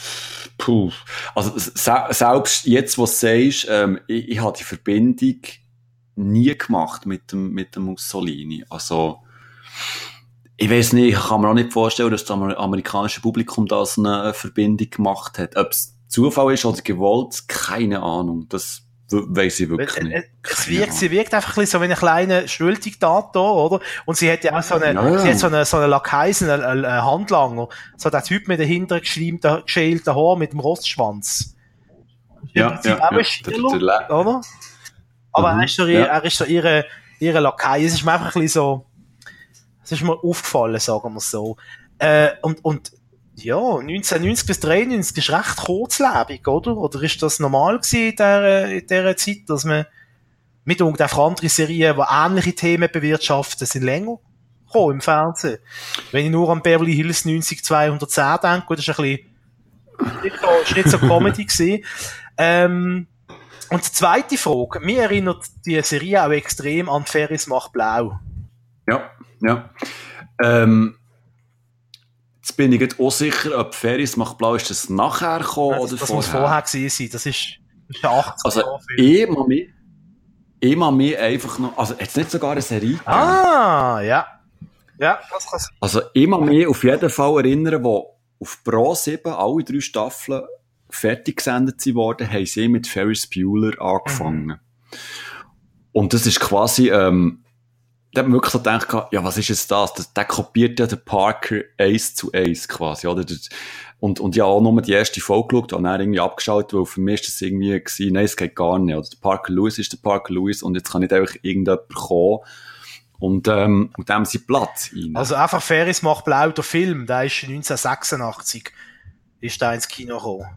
puh. Also, selbst jetzt, was du sagst, ähm, ich, ich habe die Verbindung nie gemacht mit dem, mit dem Mussolini. Also, ich weiß nicht, ich kann mir auch nicht vorstellen, dass das amerikanische Publikum da so eine Verbindung gemacht hat. Ob es Zufall ist oder gewollt, keine Ahnung. Das Weiß ich wirklich nicht. Es wirkt, sie wirkt einfach ein so wie ein kleiner Schuldigtator, oder? Und sie hat ja auch so eine, ja, ja. sie hat so eine, so eine Lakaisen, einen, einen Handlanger. So der Typ mit dahinter geschämten, geschälten Haar mit dem Rostschwanz. Ja, ja, ja. Schiller, der, der oder? Aber mhm, er ist so, ja. er ist so ihre, ihre Lakai. Es ist mir einfach ein bisschen so, es ist mir aufgefallen, sagen wir so. Äh, und, und, ja, 1990 bis 93 ist recht kurzlebig, oder? Oder ist das normal gewesen in dieser, in dieser Zeit, dass man mit einfach andere Serien, die ähnliche Themen bewirtschaften, sind länger gekommen im Fernsehen? Wenn ich nur an Beverly Hills 90210 denke, gut, das ist ein bisschen, nicht so, ist nicht so Comedy gewesen. Ähm, Und die zweite Frage, mir erinnert die Serie auch extrem an Ferris macht blau. Ja, ja. Ähm, jetzt bin ich nicht auch sicher, ob Ferris macht blau ist das nachher gekommen das, oder das vorher. muss vorher gewesen sein. Das ist, das ist ein 80 Also, ich mal mich, ich mal mich einfach noch, also jetzt nicht sogar eine Serie gegeben. Ah, ja. Ja, das kann sein. Also ich kann mich auf jeden Fall erinnern, wo auf Pro 7 alle drei Staffeln fertig gesendet worden, haben sie mit Ferris Bueller angefangen. Und das ist quasi, ähm, da hat man wirklich so gedacht, ja, was ist jetzt das? das der kopiert ja den Parker Ace zu Ace quasi, oder? Und, und ja, auch nur die erste Folge geschaut und dann irgendwie abgeschaut, weil für mich ist das irgendwie gewesen, nein, es geht gar nicht. Oder der Parker Lewis ist der Parker Lewis und jetzt kann nicht einfach irgendjemand kommen und, ähm, und dem sie Platz rein. Also einfach Ferris macht blau, der Film, der ist 1986, ist da ins Kino gekommen.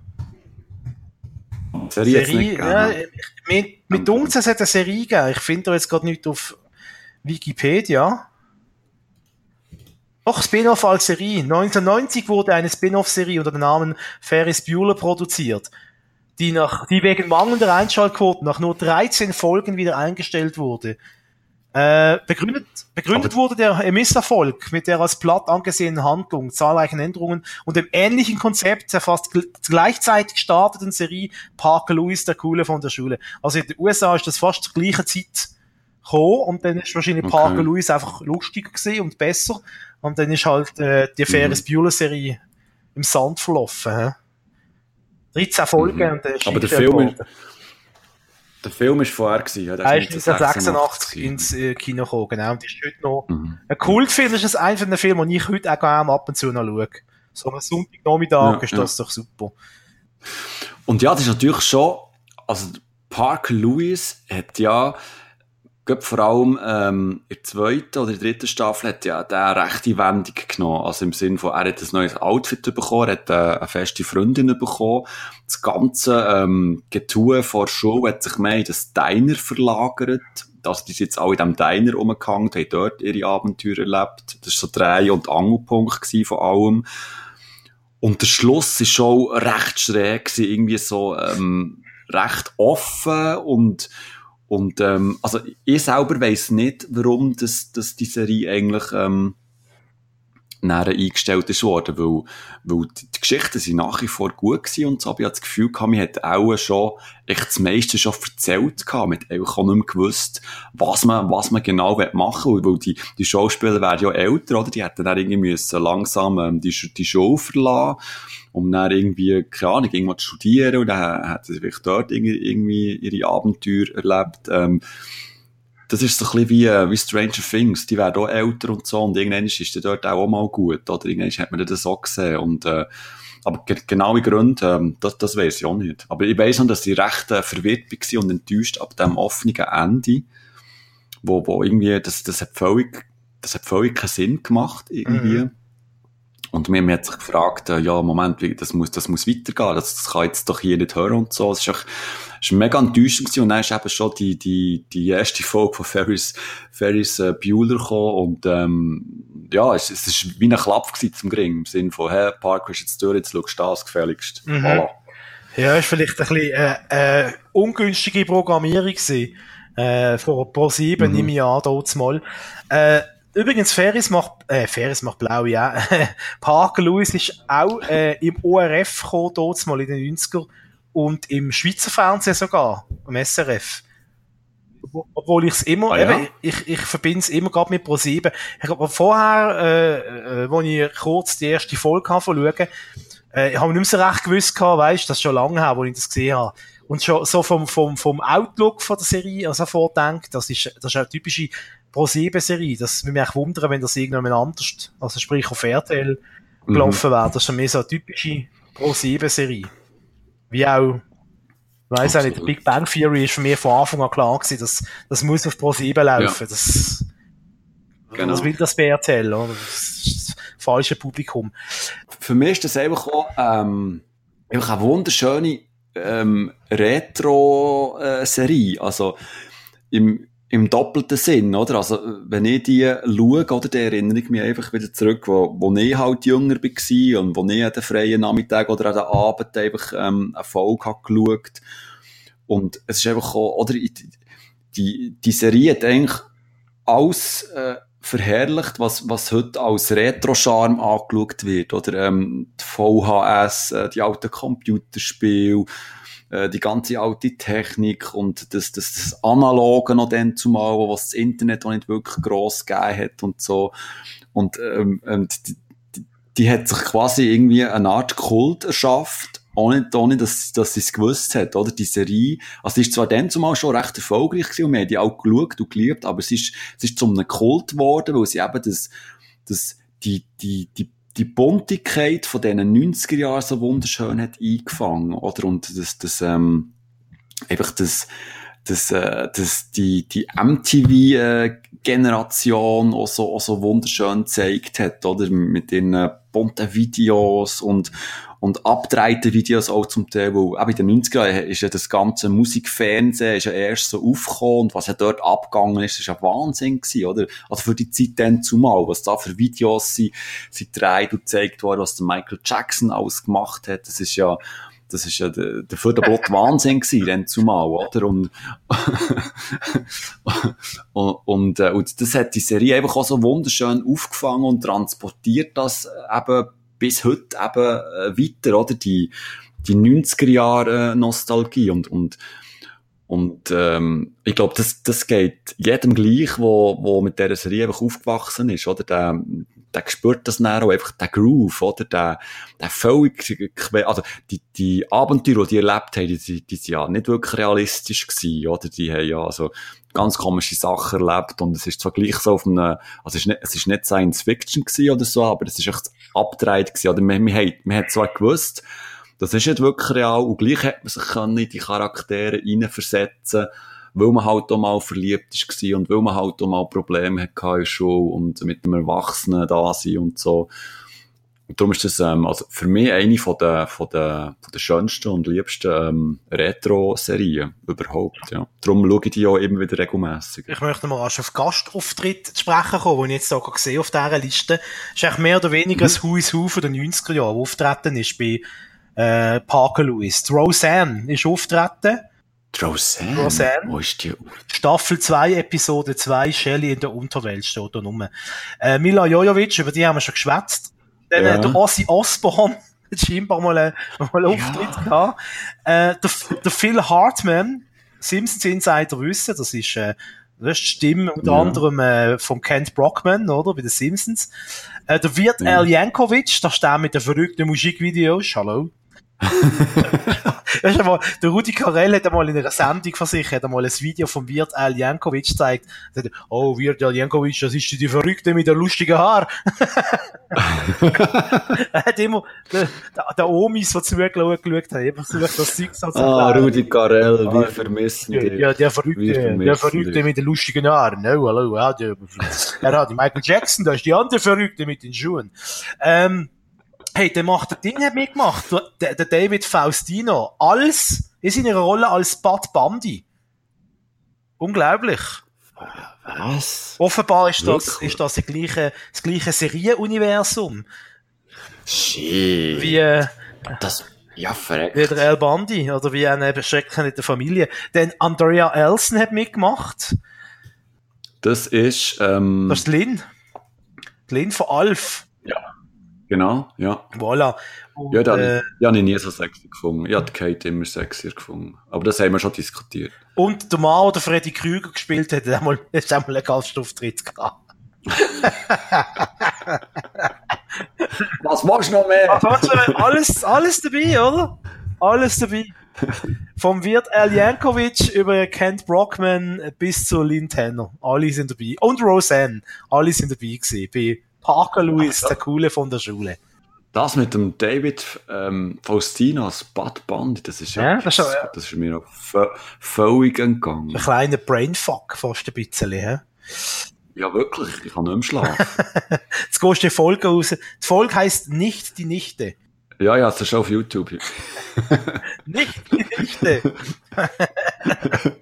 Serie, Serie, ja, ne? mit, mit uns es hat eine Serie gegeben. Ich finde da jetzt gerade nicht auf Wikipedia. Doch, Spin-off als Serie. 1990 wurde eine Spin-off-Serie unter dem Namen Ferris Bueller produziert, die nach, die wegen mangelnder Einschaltquoten nach nur 13 Folgen wieder eingestellt wurde. Äh, begründet begründet wurde der Misserfolg mit der als platt angesehenen Handlung, zahlreichen Änderungen und dem ähnlichen Konzept der fast gl- gleichzeitig starteten Serie Parker Lewis, der Coole von der Schule. Also in den USA ist das fast zur gleichen Zeit gekommen und dann ist wahrscheinlich Okay. Parker Lewis einfach lustiger gewesen und besser und dann ist halt äh, die Ferris Bueller Serie im Sand verlaufen. Hä? 13 Folgen Mhm. und dann ist Aber der Film ist-. Der Film ist vorher gewesen, ja, der Er ist 1986 1986 ins äh, Kino gekommen, genau. Und ist heute noch Mhm. ein Kultfilm. Ist einer von den Filmen, die ich heute auch gerne ab und zu noch schaue. So am Sonntagnachmittag Ja, ist ja. das doch super. Und ja, das ist natürlich schon, also Parker Lewis hat ja, glaub, vor allem ähm, in der zweiten oder dritten Staffel hat ja der rechte Wendung genommen. Also im Sinn von, er hat ein neues Outfit bekommen, er hat äh, eine feste Freundin bekommen. Das ganze ähm, Getue vor Show hat sich mehr in das Diner verlagert. Also die sind jetzt alle in diesem Diner rumgehangen, haben dort ihre Abenteuer erlebt. Das war so Dreh- und Angelpunkt von allem. Und der Schluss ist schon recht schräg, irgendwie so ähm, recht offen und und ähm, also ich selber weiß nicht, warum das, das die Serie eigentlich ähm, näher eingestellt ist worden, weil, weil die, Geschichten sind nach wie vor gut gewesen und so, aber ich hatte das Gefühl gehabt, man hat auch schon echt das meiste schon erzählt gehabt, man hat einfach auch nicht mehr gewusst, was man, was man genau machen will, weil die, die Schauspieler werden ja älter, oder? Die hätten dann irgendwie müssen langsam ähm, die, die Show verlassen, um dann irgendwie, keine Ahnung, irgendwas zu studieren und dann hätten sie vielleicht dort irgendwie, ihre Abenteuer erlebt, ähm, das ist so ein bisschen wie, äh, wie Stranger Things. Die werden auch älter und so. Und irgendwann ist der dort auch mal gut. Oder irgendwann hat man das auch gesehen. Und, äh, aber ge genaue Gründe, ähm, das, das weiss ich auch nicht. Aber ich weiss noch, dass ich recht äh, verwirrt war und enttäuscht ab dem offenen Ende. Wo, wo irgendwie, das, das hat völlig, das hat völlig keinen Sinn gemacht, irgendwie. Mhm. Und mir, mir hat sich gefragt, äh, ja, Moment, wie, das muss, das muss weitergehen. Das, das kann jetzt doch hier nicht hören und so. Es ist echt, es ist mega enttäuschend gewesen. Und dann ist eben schon die, die, die erste Folge von Ferris, Ferris äh, Bueller gekommen. Und, ähm, ja, es, es ist wie ein Klapp gewesen zum Gring. Im Sinne von, hey, Parker ist jetzt durch, jetzt schaust du das gefälligst. Mhm. Voilà. Ja, ist vielleicht ein bisschen äh, äh, ungünstige Programmierung gewesen. Äh, von Pro 7 Mhm. ich an, dort mal. Äh, übrigens, Ferris macht, äh, Ferris macht blau, ja. Parker Lewis ist auch äh, im ORF gekommen, dort mal in den 90er. Und im Schweizer Fernsehen sogar, im SRF. Ob- Obwohl ich es immer, Ah, ja? eben, ich, ich verbinde es immer gerade mit Pro7. Ich habe vorher, äh, äh, wo ich kurz die erste Folge habe schauen, äh, ich habe nicht mehr so recht gewusst gehabt, weißt, das ist schon lange her, wo ich das gesehen habe. Und schon so vom, vom, vom Outlook von der Serie, also vordenkt, das ist, das ist eine typische Pro7-Serie. Das würde mich echt wundern, wenn das irgendjemand anders, also sprich auf RTL, Mhm. gelaufen wäre. Das ist für mich so eine typische Pro7-Serie. Wie auch, weiss auch nicht, Absolut. Big Bang Theory ist für mich von Anfang an klar gewesen, dass, das muss auf Pro7 laufen. Das, Genau. was will das bei RTL, oder? Das ist das falsche Publikum. Für mich ist das einfach auch, ähm, einfach eine wunderschöne, ähm, Retro-Serie. Also, im, im doppelten Sinn, oder? Also, wenn ich die schaue, oder, dann erinnere ich mich einfach wieder zurück, wo, wo ich halt jünger war und wo ich an den freien Nachmittag oder an den Abend einfach, ähm, eine Folge habe geschaut. und es ist einfach auch, oder die, die Serie hat eigentlich alles äh, verherrlicht, was, was heute als Retro-Charme angeschaut wird, oder ähm, die VHS, äh, die alten Computerspiele, äh, die ganze alte Technik und das, das, das Analoge noch dann zumal, was das Internet auch nicht wirklich gross gegeben hat und so. Und, ähm, und die, die, die hat sich quasi irgendwie eine Art Kult erschafft, ohne, ohne dass, dass sie es gewusst hat, oder? Die Serie, also sie ist zwar dann zumal schon recht erfolgreich gewesen und wir haben die auch geschaut und geliebt, aber sie ist, sie ist zu einem Kult geworden, weil sie eben das, das, die, die, die die Buntigkeit von diesen 90er Jahren so wunderschön hat eingefangen, oder? Und das, das, ähm, einfach das, das, äh, das, die, die MTV-Generation auch so, auch so wunderschön gezeigt hat, oder? Mit den äh, bunten Videos und, und abgedrehten Videos auch zum Teil, wo, auch in den 90er Jahren ist ja das ganze Musikfernsehen ist ja erst so aufgekommen und was ja dort abgegangen ist, ist ja Wahnsinn gewesen, oder? Also für die Zeit dann zumal, was da für Videos sie, sie dreht und zeigt worden, was der Michael Jackson alles gemacht hat, das ist ja, das ist ja der, der Förderbot Wahnsinn gewesen, dann zumal, oder? Und, und, und, äh, und das hat die Serie einfach auch so wunderschön aufgefangen und transportiert das eben bis heute eben äh, weiter, oder? Die, die 90er Jahre Nostalgie und, und, und ähm, ich glaube, das, das geht jedem gleich, wo, wo mit dieser Serie einfach aufgewachsen ist, oder? Der, der spürt das dann auch einfach, der Groove, oder? Der, der völlig, also die, die Abenteuer, die die erlebt haben, die, die, die sind ja nicht wirklich realistisch gewesen, oder? Die haben ja also ganz komische Sachen erlebt und es ist zwar gleich so auf einem, also es ist nicht, es ist nicht Science Fiction gewesen oder so, aber es ist echt abgedreht gewesen, oder? Man, man, hat, man hat zwar gewusst, das ist nicht wirklich real und gleich hat man sich können in die Charaktere hineinversetzen weil man halt auch mal verliebt war und weil man halt auch mal Probleme hatte in der Schule und mit einem Erwachsenen da sein und so. Und darum ist das ähm, also für mich eine von der, von der, von der schönsten und liebsten ähm, Retro-Serien überhaupt. Ja. Darum schaue ich die auch immer wieder regelmäßig. Ich möchte mal erst auf Gastauftritt zu sprechen kommen, den ich jetzt hier gesehen auf dieser Liste. Das ist eigentlich mehr oder weniger mhm. ein Hu is Hu von den 90er Jahren, auftreten ist bei äh, Parker Lewis. Die Roseanne ist auftreten. Roseanne? Roseanne. Wo ist die? Staffel 2, Episode 2, Shelley in der Unterwelt steht da rum. Äh, Mila Jojovic, über die haben wir schon geschwätzt. Dann ja. äh, der Ozzy Osbourne hat scheinbar mal, äh, mal Auftritt ja. gehabt. Äh, der, der Phil Hartman, Simpsons Insider wissen, das ist, äh, das ist die Stimme unter ja. anderem äh, von Kent Brockman, oder, bei den Simpsons. Äh, der Wirt ja. Al Jankovic, der steht mit den verrückten Musikvideos, hallo weißt du, mal, der Rudi Carell hat einmal in einer Sendung von sich, hat einmal ein Video von Wirt Al Jankovic gezeigt. Er sagt, oh, Wirt Al Jankovic, das ist die Verrückte mit der lustigen Haar. er hat immer, der, der Omis, die zugeschaut haben, immer versucht, das Zeug so zu Ah, Rudi Carell, wir vermissen dich. Ja, der Verrückte, der Verrückte mit den lustigen Haaren. No, hallo, ja, der, er hat Michael Jackson, da ist die andere Verrückte mit den Schuhen. Ähm, Hey, der macht das Ding hat mitgemacht. Der, der David Faustino. Als, in seiner Rolle als Bud Bundy. Unglaublich. Was? Offenbar ist das, ist das, das gleiche, das gleiche Serienuniversum. Shit. Wie, äh, das, ja, verreckt. Wie der El Bundy, oder wie eine Schrecken in der Familie. Denn Andrea Elson hat mitgemacht. Das ist, ähm, Das ist Lynn. Lynn von Alf. Ja. Genau, ja. Voilà. Und, ja, dann, äh, ich habe ihn nie so sexy gefunden. Ich habe Kate immer sexier gefunden. Aber das haben wir schon diskutiert. Und der Mann, der Freddy Krüger gespielt hat, hat einmal, hat einmal einen Gastauftritt gehabt. Was machst du noch mehr? alles, alles dabei, oder? Alles dabei. Vom Wirt Al Jankovic über Kent Brockman bis zu Lynn Tanner. Alle sind dabei. Und Roseanne. Alle sind dabei gewesen. Bei Parker Lewis, der Coole von der Schule. Das mit dem David ähm, Faustino als Bud Bundy, das ist ja, ja, das, ist, ja. das ist mir noch völlig entgangen. Ein kleiner Brainfuck fast ein bisschen, hä? Ja, wirklich, ich kann nicht mehr schlafen. Jetzt gehst du die Folge raus. Die Folge heisst Nicht die Nichte. Ja, ja, das ist auf YouTube. nicht die Nichte.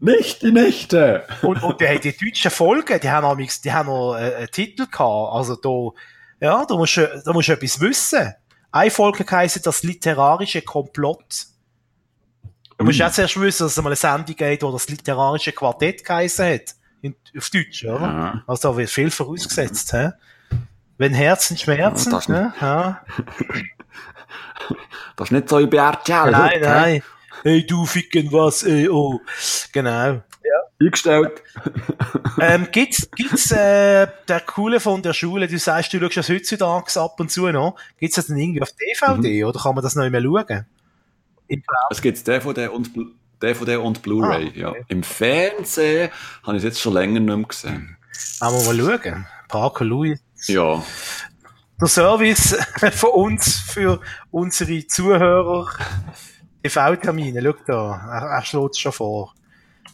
Nicht die Nächte! und, und die, die deutschen Folgen, die haben noch, die haben noch äh, einen Titel gehabt. Also da, ja, da musst du, da musst du etwas wissen. Eine Folge heisst das literarische Komplott. Du musst ja zuerst wissen, dass es mal eine Sendung geht, wo das literarische Quartett geheißen hat. In, auf Deutsch, oder? Ja. Also da wird viel vorausgesetzt, hä? Wenn Herzen schmerzen, Ja, das ne? Ja. Das ist nicht so über RTL. Nein, heute, nein. Hey, du ficken was, ey, oh. Genau. hä? Eingestellt. ähm, gibt's, gibt's, äh, der Coole von der Schule, du sagst, du schaust das heutzutage ab und zu noch. Gibt's das dann irgendwie auf DVD, Mhm. oder kann man das noch nicht mehr schauen? Es gibt DVD und, Blu- DVD und Blu-ray, Ah, ja. okay. Im Fernsehen habe ich es jetzt schon länger nicht mehr gesehen. Wir mal schauen. Parker Louis. Ja. Der Service von uns, für unsere Zuhörer. TV-Termine, schau da. Er, er schlägt es schon vor.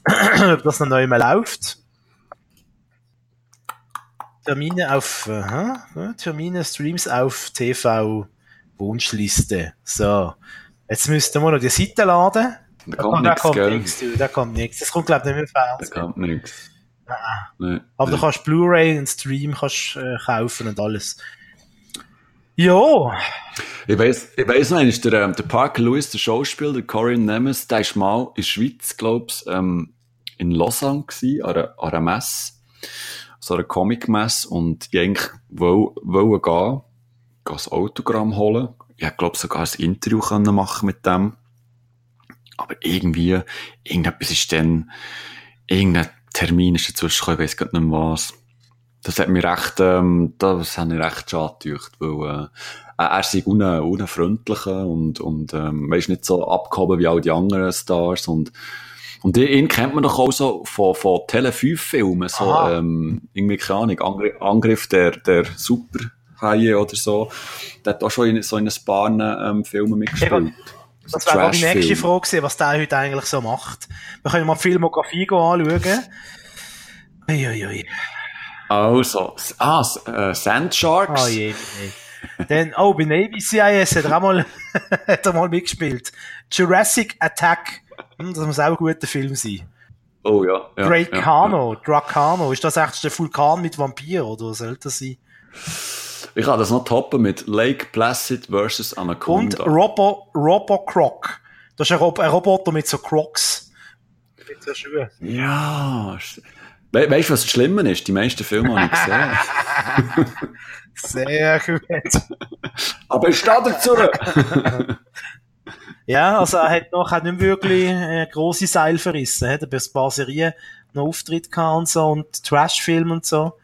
Ob das noch neu läuft. Termine auf, aha, Termine, Streams auf TV Wunschliste. So. Jetzt müssten wir noch die Seite laden. Da kommt nichts, kommt nichts, du, da kommt nichts. Das kommt, glaube ich, nicht mehr im Da Fernsehen. kommt nichts. Nee. Aber du kannst Blu-ray und Stream kannst, äh, kaufen und alles. Ja. Ich weiss, ich weiss noch, ist der, ähm, der Parker Lewis, der Schauspieler, der Corin Nemes, der ist mal in der Schweiz, glaub's, ähm, in Lausanne gsi, an einer, an einer Messe. So einer Comic-Messe. Und ich eigentlich woll, wollte gehen, gehen ein Autogramm holen. Ich glaub sogar ein Interview können machen mit dem. Aber irgendwie, irgendetwas ist dann, irgendein Termin ist dazwischen gekommen, ich weiss grad nicht mehr was. Das hat mich recht, ähm, das hat mich recht schade gedacht, weil, äh, er sei un, unfreundlicher und, und, ähm, weisst, nicht so abgehoben wie all die anderen Stars und, und ihn kennt man doch auch so von, von Tele 5 Filmen, so, Aha. ähm, irgendwie, keine Ahnung, Angriff, Angriff der, der Superhaie oder so. Der hat auch schon in, so in ein paar, ähm, Filmen mitgespielt. So Das wäre meine nächste. Frage gewesen, was der heute eigentlich so macht. Wir können mal die Filmografie anschauen. Uiuiui. Also, ah, äh, Sand Sharks. Oh je, je. Dann, oh, bei Navy CIS hat er auch mal, hat er mal mitgespielt. Jurassic Attack. Hm, Das muss auch ein guter Film sein. Oh ja. ja Dracano, Dracano. Ist das echt der Vulkan mit Vampir, oder was soll das sein? Ich kann das noch toppen mit Lake Placid versus Und Anaconda. Robo, Robo Croc. Das ist ein, Rob ein Roboter mit so Crocs. Mit so Schuhen. ja. We weißt du, was das Schlimme ist? Die meisten Filme habe ich gesehen. Sehr gut. Aber ich stehe dazu. Ja, also er hat noch, hat nicht wirklich äh, grosse Seil verrissen. Er hat ein paar Serien noch Auftritt gehabt und so und Trash-Film und so.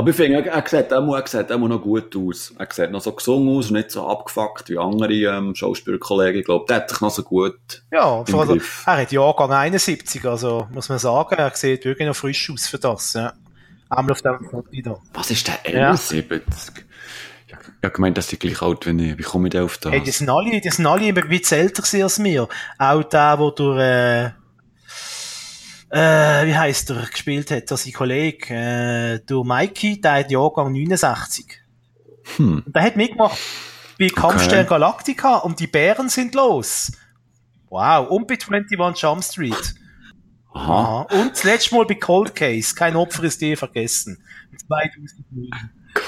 Aber ich finde, er, er sieht auch, er sieht auch noch gut aus. Er sieht noch so gesungen aus und nicht so abgefuckt wie andere ähm, Schauspielerkollegen. Ich glaube, der hat sich noch so gut. Ja, vor allem, er hat Jahrgang 71, also muss man sagen, er sieht wirklich noch frisch aus für das. Ja. Einmal auf dem Foto da. Was ist der? Ja. 71? Ich habe gemeint, dass ich gleich alt bin. Wie komme ich denn auf das? Hey, die sind alle, die sind alle ein bisschen älter als mir. Auch der, der durch, äh, äh, wie heisst er, gespielt hat, sein Kollege, äh, durch Mikey, der hat Jahrgang 69. Hm. Und der hat mitgemacht bei Kampfstern Galactica und die Bären sind los. Wow. Und bei 21 Jump Street. Aha. Aha. Und das letzte Mal bei Cold Case. Kein Opfer ist je vergessen. 2009.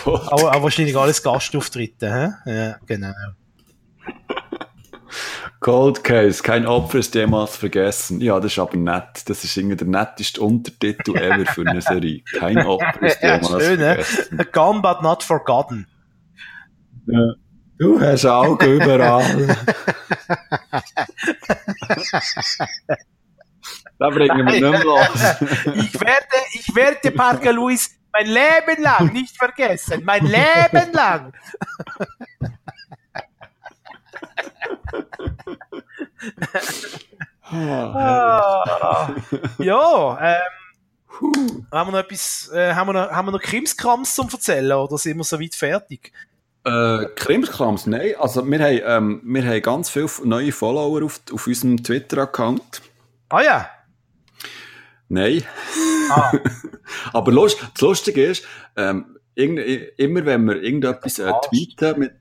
Gott. Aber, aber wahrscheinlich alles Gastauftritte, hä? Ja, genau. Cold Case, kein Opfer ist jemals vergessen. Ja, das ist aber nett. Das ist irgendwie der netteste Untertitel ever für eine Serie. Kein Opfer ist Ja, jemals schön, hä? vergessen. Gone but not forgotten. Du hast Augen überall. da bringen wir nicht mehr los. Ich werde, ich werde Parker Lewis mein Leben lang nicht vergessen. Mein Leben lang. Ah, ja, ähm, haben wir noch etwas, äh, haben wir noch, haben wir noch Krimskrams zum erzählen oder sind wir soweit fertig? Äh, Krimskrams, nein. Also, wir haben, ähm, wir haben ganz viele neue Follower auf, auf unserem Twitter-Account. Ah ja. Nein. Ah. Aber lust, das Lustige ist, ähm, immer wenn wir irgendetwas äh, tweeten mit,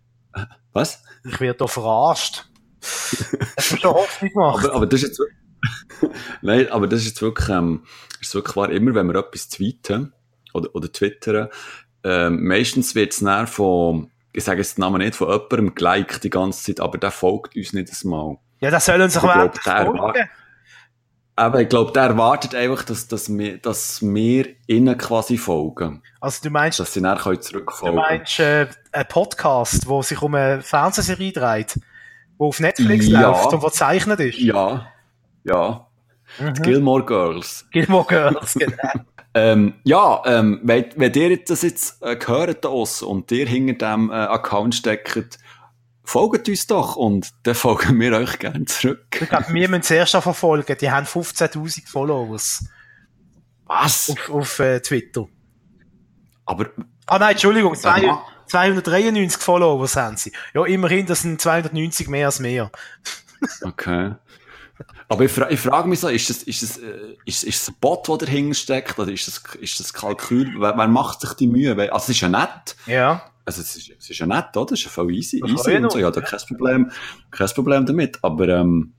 was? Ich werde da verarscht. Hast du schon Hoffnung gemacht? Aber, aber das ist jetzt, nein, aber das ist jetzt wirklich, ähm, ist wirklich wahr, immer wenn wir etwas tweeten oder, oder twittern, ähm, meistens wird es von, ich sage jetzt den Namen nicht, von jemandem geliked die ganze Zeit, aber der folgt uns nicht einmal. Ja, das sollen sich Ich glaub, während der der Folge. erwart- Aber ich glaube, der erwartet einfach, dass, dass, wir, dass wir ihnen quasi folgen. Also du meinst, Dass sie dann können du zurückfolgen meinst äh, ein Podcast, wo sich um eine Fernsehserie dreht, wo auf Netflix Ja. läuft und wo gezeichnet ist? Ja, ja. Die Mhm. Gilmore Girls. Gilmore Girls, genau. Ähm, ja, ähm, wenn, wenn ihr das jetzt äh, gehört draussen und ihr hinter dem äh, Account steckt, folgt uns doch und dann folgen wir euch gerne zurück. Ich glaube, wir müssen zuerst verfolgen. Die haben 15.000 Followers Was? auf, auf äh, Twitter. Aber Ah nein, Entschuldigung, zwei. 293 Followers haben sie. Ja, immerhin, das sind 290 mehr als mehr. Okay. Aber ich, fra ich frage mich so, ist das, ist das, äh, ist, ist das ein Bot, der dahinter steckt, oder ist das, ist das Kalkül? Wer, wer macht sich die Mühe? Also, es ist ja nett. Ja. Also, es ist, es ist ja nett, oder? Es ist ja voll easy, Das easy und so. Ja, da kein Problem, kein Problem damit. Aber, ähm,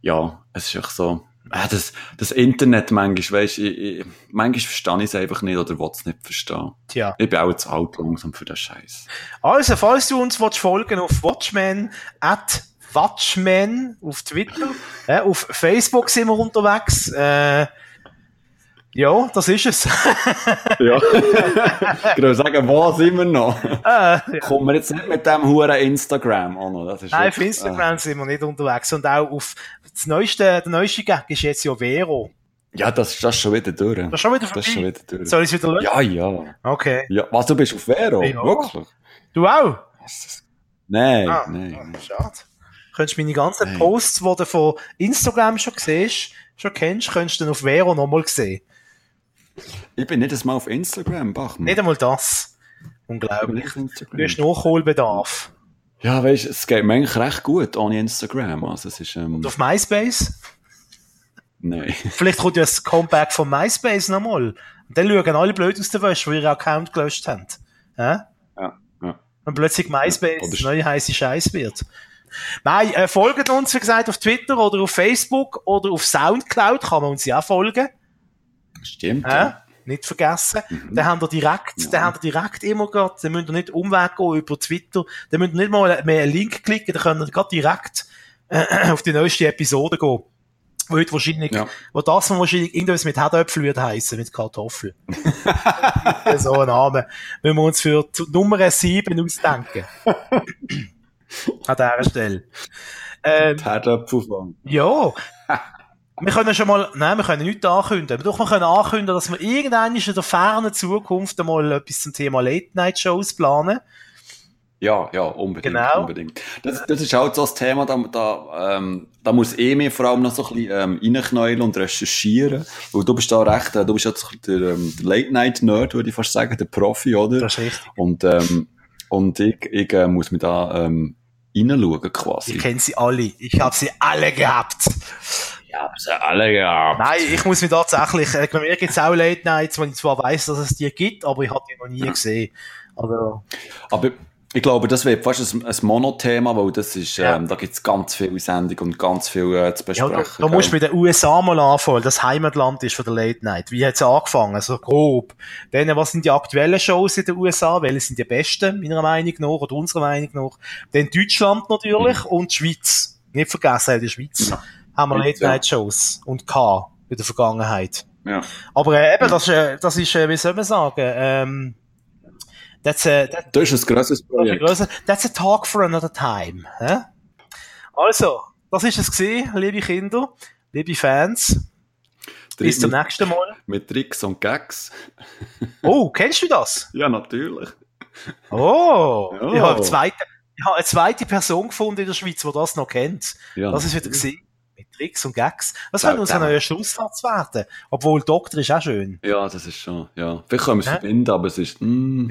ja, es ist echt so, äh, das, das Internet manchmal, weisst, ich, ich, manchmal verstehe ich es einfach nicht oder will es nicht verstehen. Tja. Ich bin auch zu alt langsam für den Scheiß. Also, falls du uns willst folgen auf Watchmen, at Watchmen auf Twitter, äh, auf Facebook sind wir unterwegs, äh, ja, das ist es. Ja. ich würde sagen, wo sind wir noch? äh, ja. Kommen wir jetzt nicht mit dem huren Instagram an, oder? Das Nein, auf Instagram sind wir nicht unterwegs. Und auch auf das neueste, der neueste Gag ist jetzt ja Vero. Äh, ja, das, das ist schon wieder durch. Das ist schon wieder Das ist schon vorbei. wieder durch. Soll ich es wieder löschen? Ja, ja. Okay. ja. Was, du bist auf Vero? Ja. Wirklich? Du auch? Nein, Ah, nein. ah, schade. Könntest du meine ganzen Nein. Posts, die du von Instagram schon siehst, schon kennst, könntest du dann auf Vero nochmal sehen. Ich bin nicht einmal auf Instagram, Bachmann. Nicht einmal das. Unglaublich. Du hast Nachholbedarf. Ja, weißt, es geht mir eigentlich recht gut ohne Instagram. Also, es ist, ähm, Und auf MySpace? nein. Vielleicht kommt ja das Comeback von MySpace nochmal. Und dann schauen alle blöd aus der Wäsche, die ihren Account gelöscht haben. Hä? Ja, ja. Und plötzlich MySpace das neue heiße Scheiß wird. Nein, äh, folgt uns, wie gesagt, auf Twitter oder auf Facebook oder auf Soundcloud kann man uns ja auch folgen. Stimmt. Hä? Ja. Nicht vergessen. Dann haben wir direkt, Ja. dann haben wir direkt immer grad, dann müsst ihr nicht Umweg gehen über Twitter, dann müsst ihr nicht mal mehr einen Link klicken, dann könnt ihr grad direkt äh, auf die neueste Episode gehen. Wo heute wahrscheinlich, Ja. wo das man wahrscheinlich irgendwas mit Herdöpfel wird heissen, mit Kartoffeln. so ein Name. Wenn wir uns für die Nummer 7 ausdenken. An dieser Stelle. Ähm, Herdöpfelfang. ja. Wir können schon mal, nein, wir können nichts ankündigen. Aber doch, wir können ankündigen, dass wir irgendwann in der fernen Zukunft einmal etwas zum Thema Late-Night-Shows planen. Ja, ja, unbedingt. Genau. unbedingt. Das, das ist halt so das Thema, da, da, ähm, da muss eh mir vor allem noch so ein bisschen ähm, reinknäulen und recherchieren. Weil du bist da recht, äh, du bist jetzt der, ähm, der Late-Night-Nerd, würde ich fast sagen, der Profi, oder? Das ist richtig. Und, ähm, und ich, ich äh, muss mir da ähm, reinschauen quasi. Ich kenne sie alle. Ich habe sie alle gehabt. Ich hab sie alle gehabt. Nein, ich muss mir tatsächlich, äh, bei mir gibt es auch Late Nights, wo ich zwar weiss, dass es die gibt, aber ich habe die noch nie gesehen. Also, Aber ich glaube, das wird fast ein, ein Monothema, weil das ist, Ja. ähm, da gibt's ganz viele Sendungen und ganz viel äh, zu ja, besprechen. da, da musst du mit den USA mal anfangen, das Heimatland ist von der Late Night. Wie hat es angefangen? So grob. Dann, was sind die aktuellen Shows in den USA? Welche sind die besten, meiner Meinung nach, oder unserer Meinung nach? Dann Deutschland natürlich und die Schweiz. Nicht vergessen, der Schweiz haben wir Late Night Shows und K in der Vergangenheit. ja. Aber äh, eben, das ist, äh, das ist äh, wie soll man sagen, ähm, that's a, that, Das ist ein grosses das ist ein Projekt. that's a talk for another time. Hä? Also, das ist es gewesen, liebe Kinder, liebe Fans. Bis zum mit, nächsten Mal. mit Tricks und Gags. Oh, kennst du das? Ja, natürlich. Oh, Ja. ich habe eine zweite, ich habe eine zweite Person gefunden in der Schweiz, die das noch kennt. Ja, Das ist wieder gesehen. Mit Tricks und Gags. Das Ja, könnte unser zusammen. neuer Schlusssatz werden. Obwohl Doktor ist auch schön. Ja, das ist schon, ja. Vielleicht können wir es Hä? verbinden, aber es ist, mm,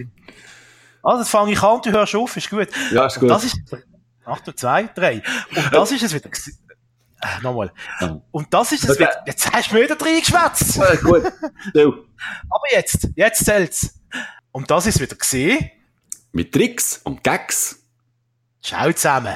Also, das fange ich an, du hörst auf, ist gut. ja, ist Und gut. das ist, Achtung, zwei, drei. Und das ist es wieder. Äh, nochmal. Ja. Und das ist es wieder. Jetzt hast du mir wieder reingeschwätzt. Ja, gut. Still. Aber jetzt, jetzt zählt's. Und das ist wieder gesehen. Mit Tricks und Gags. Schau zusammen.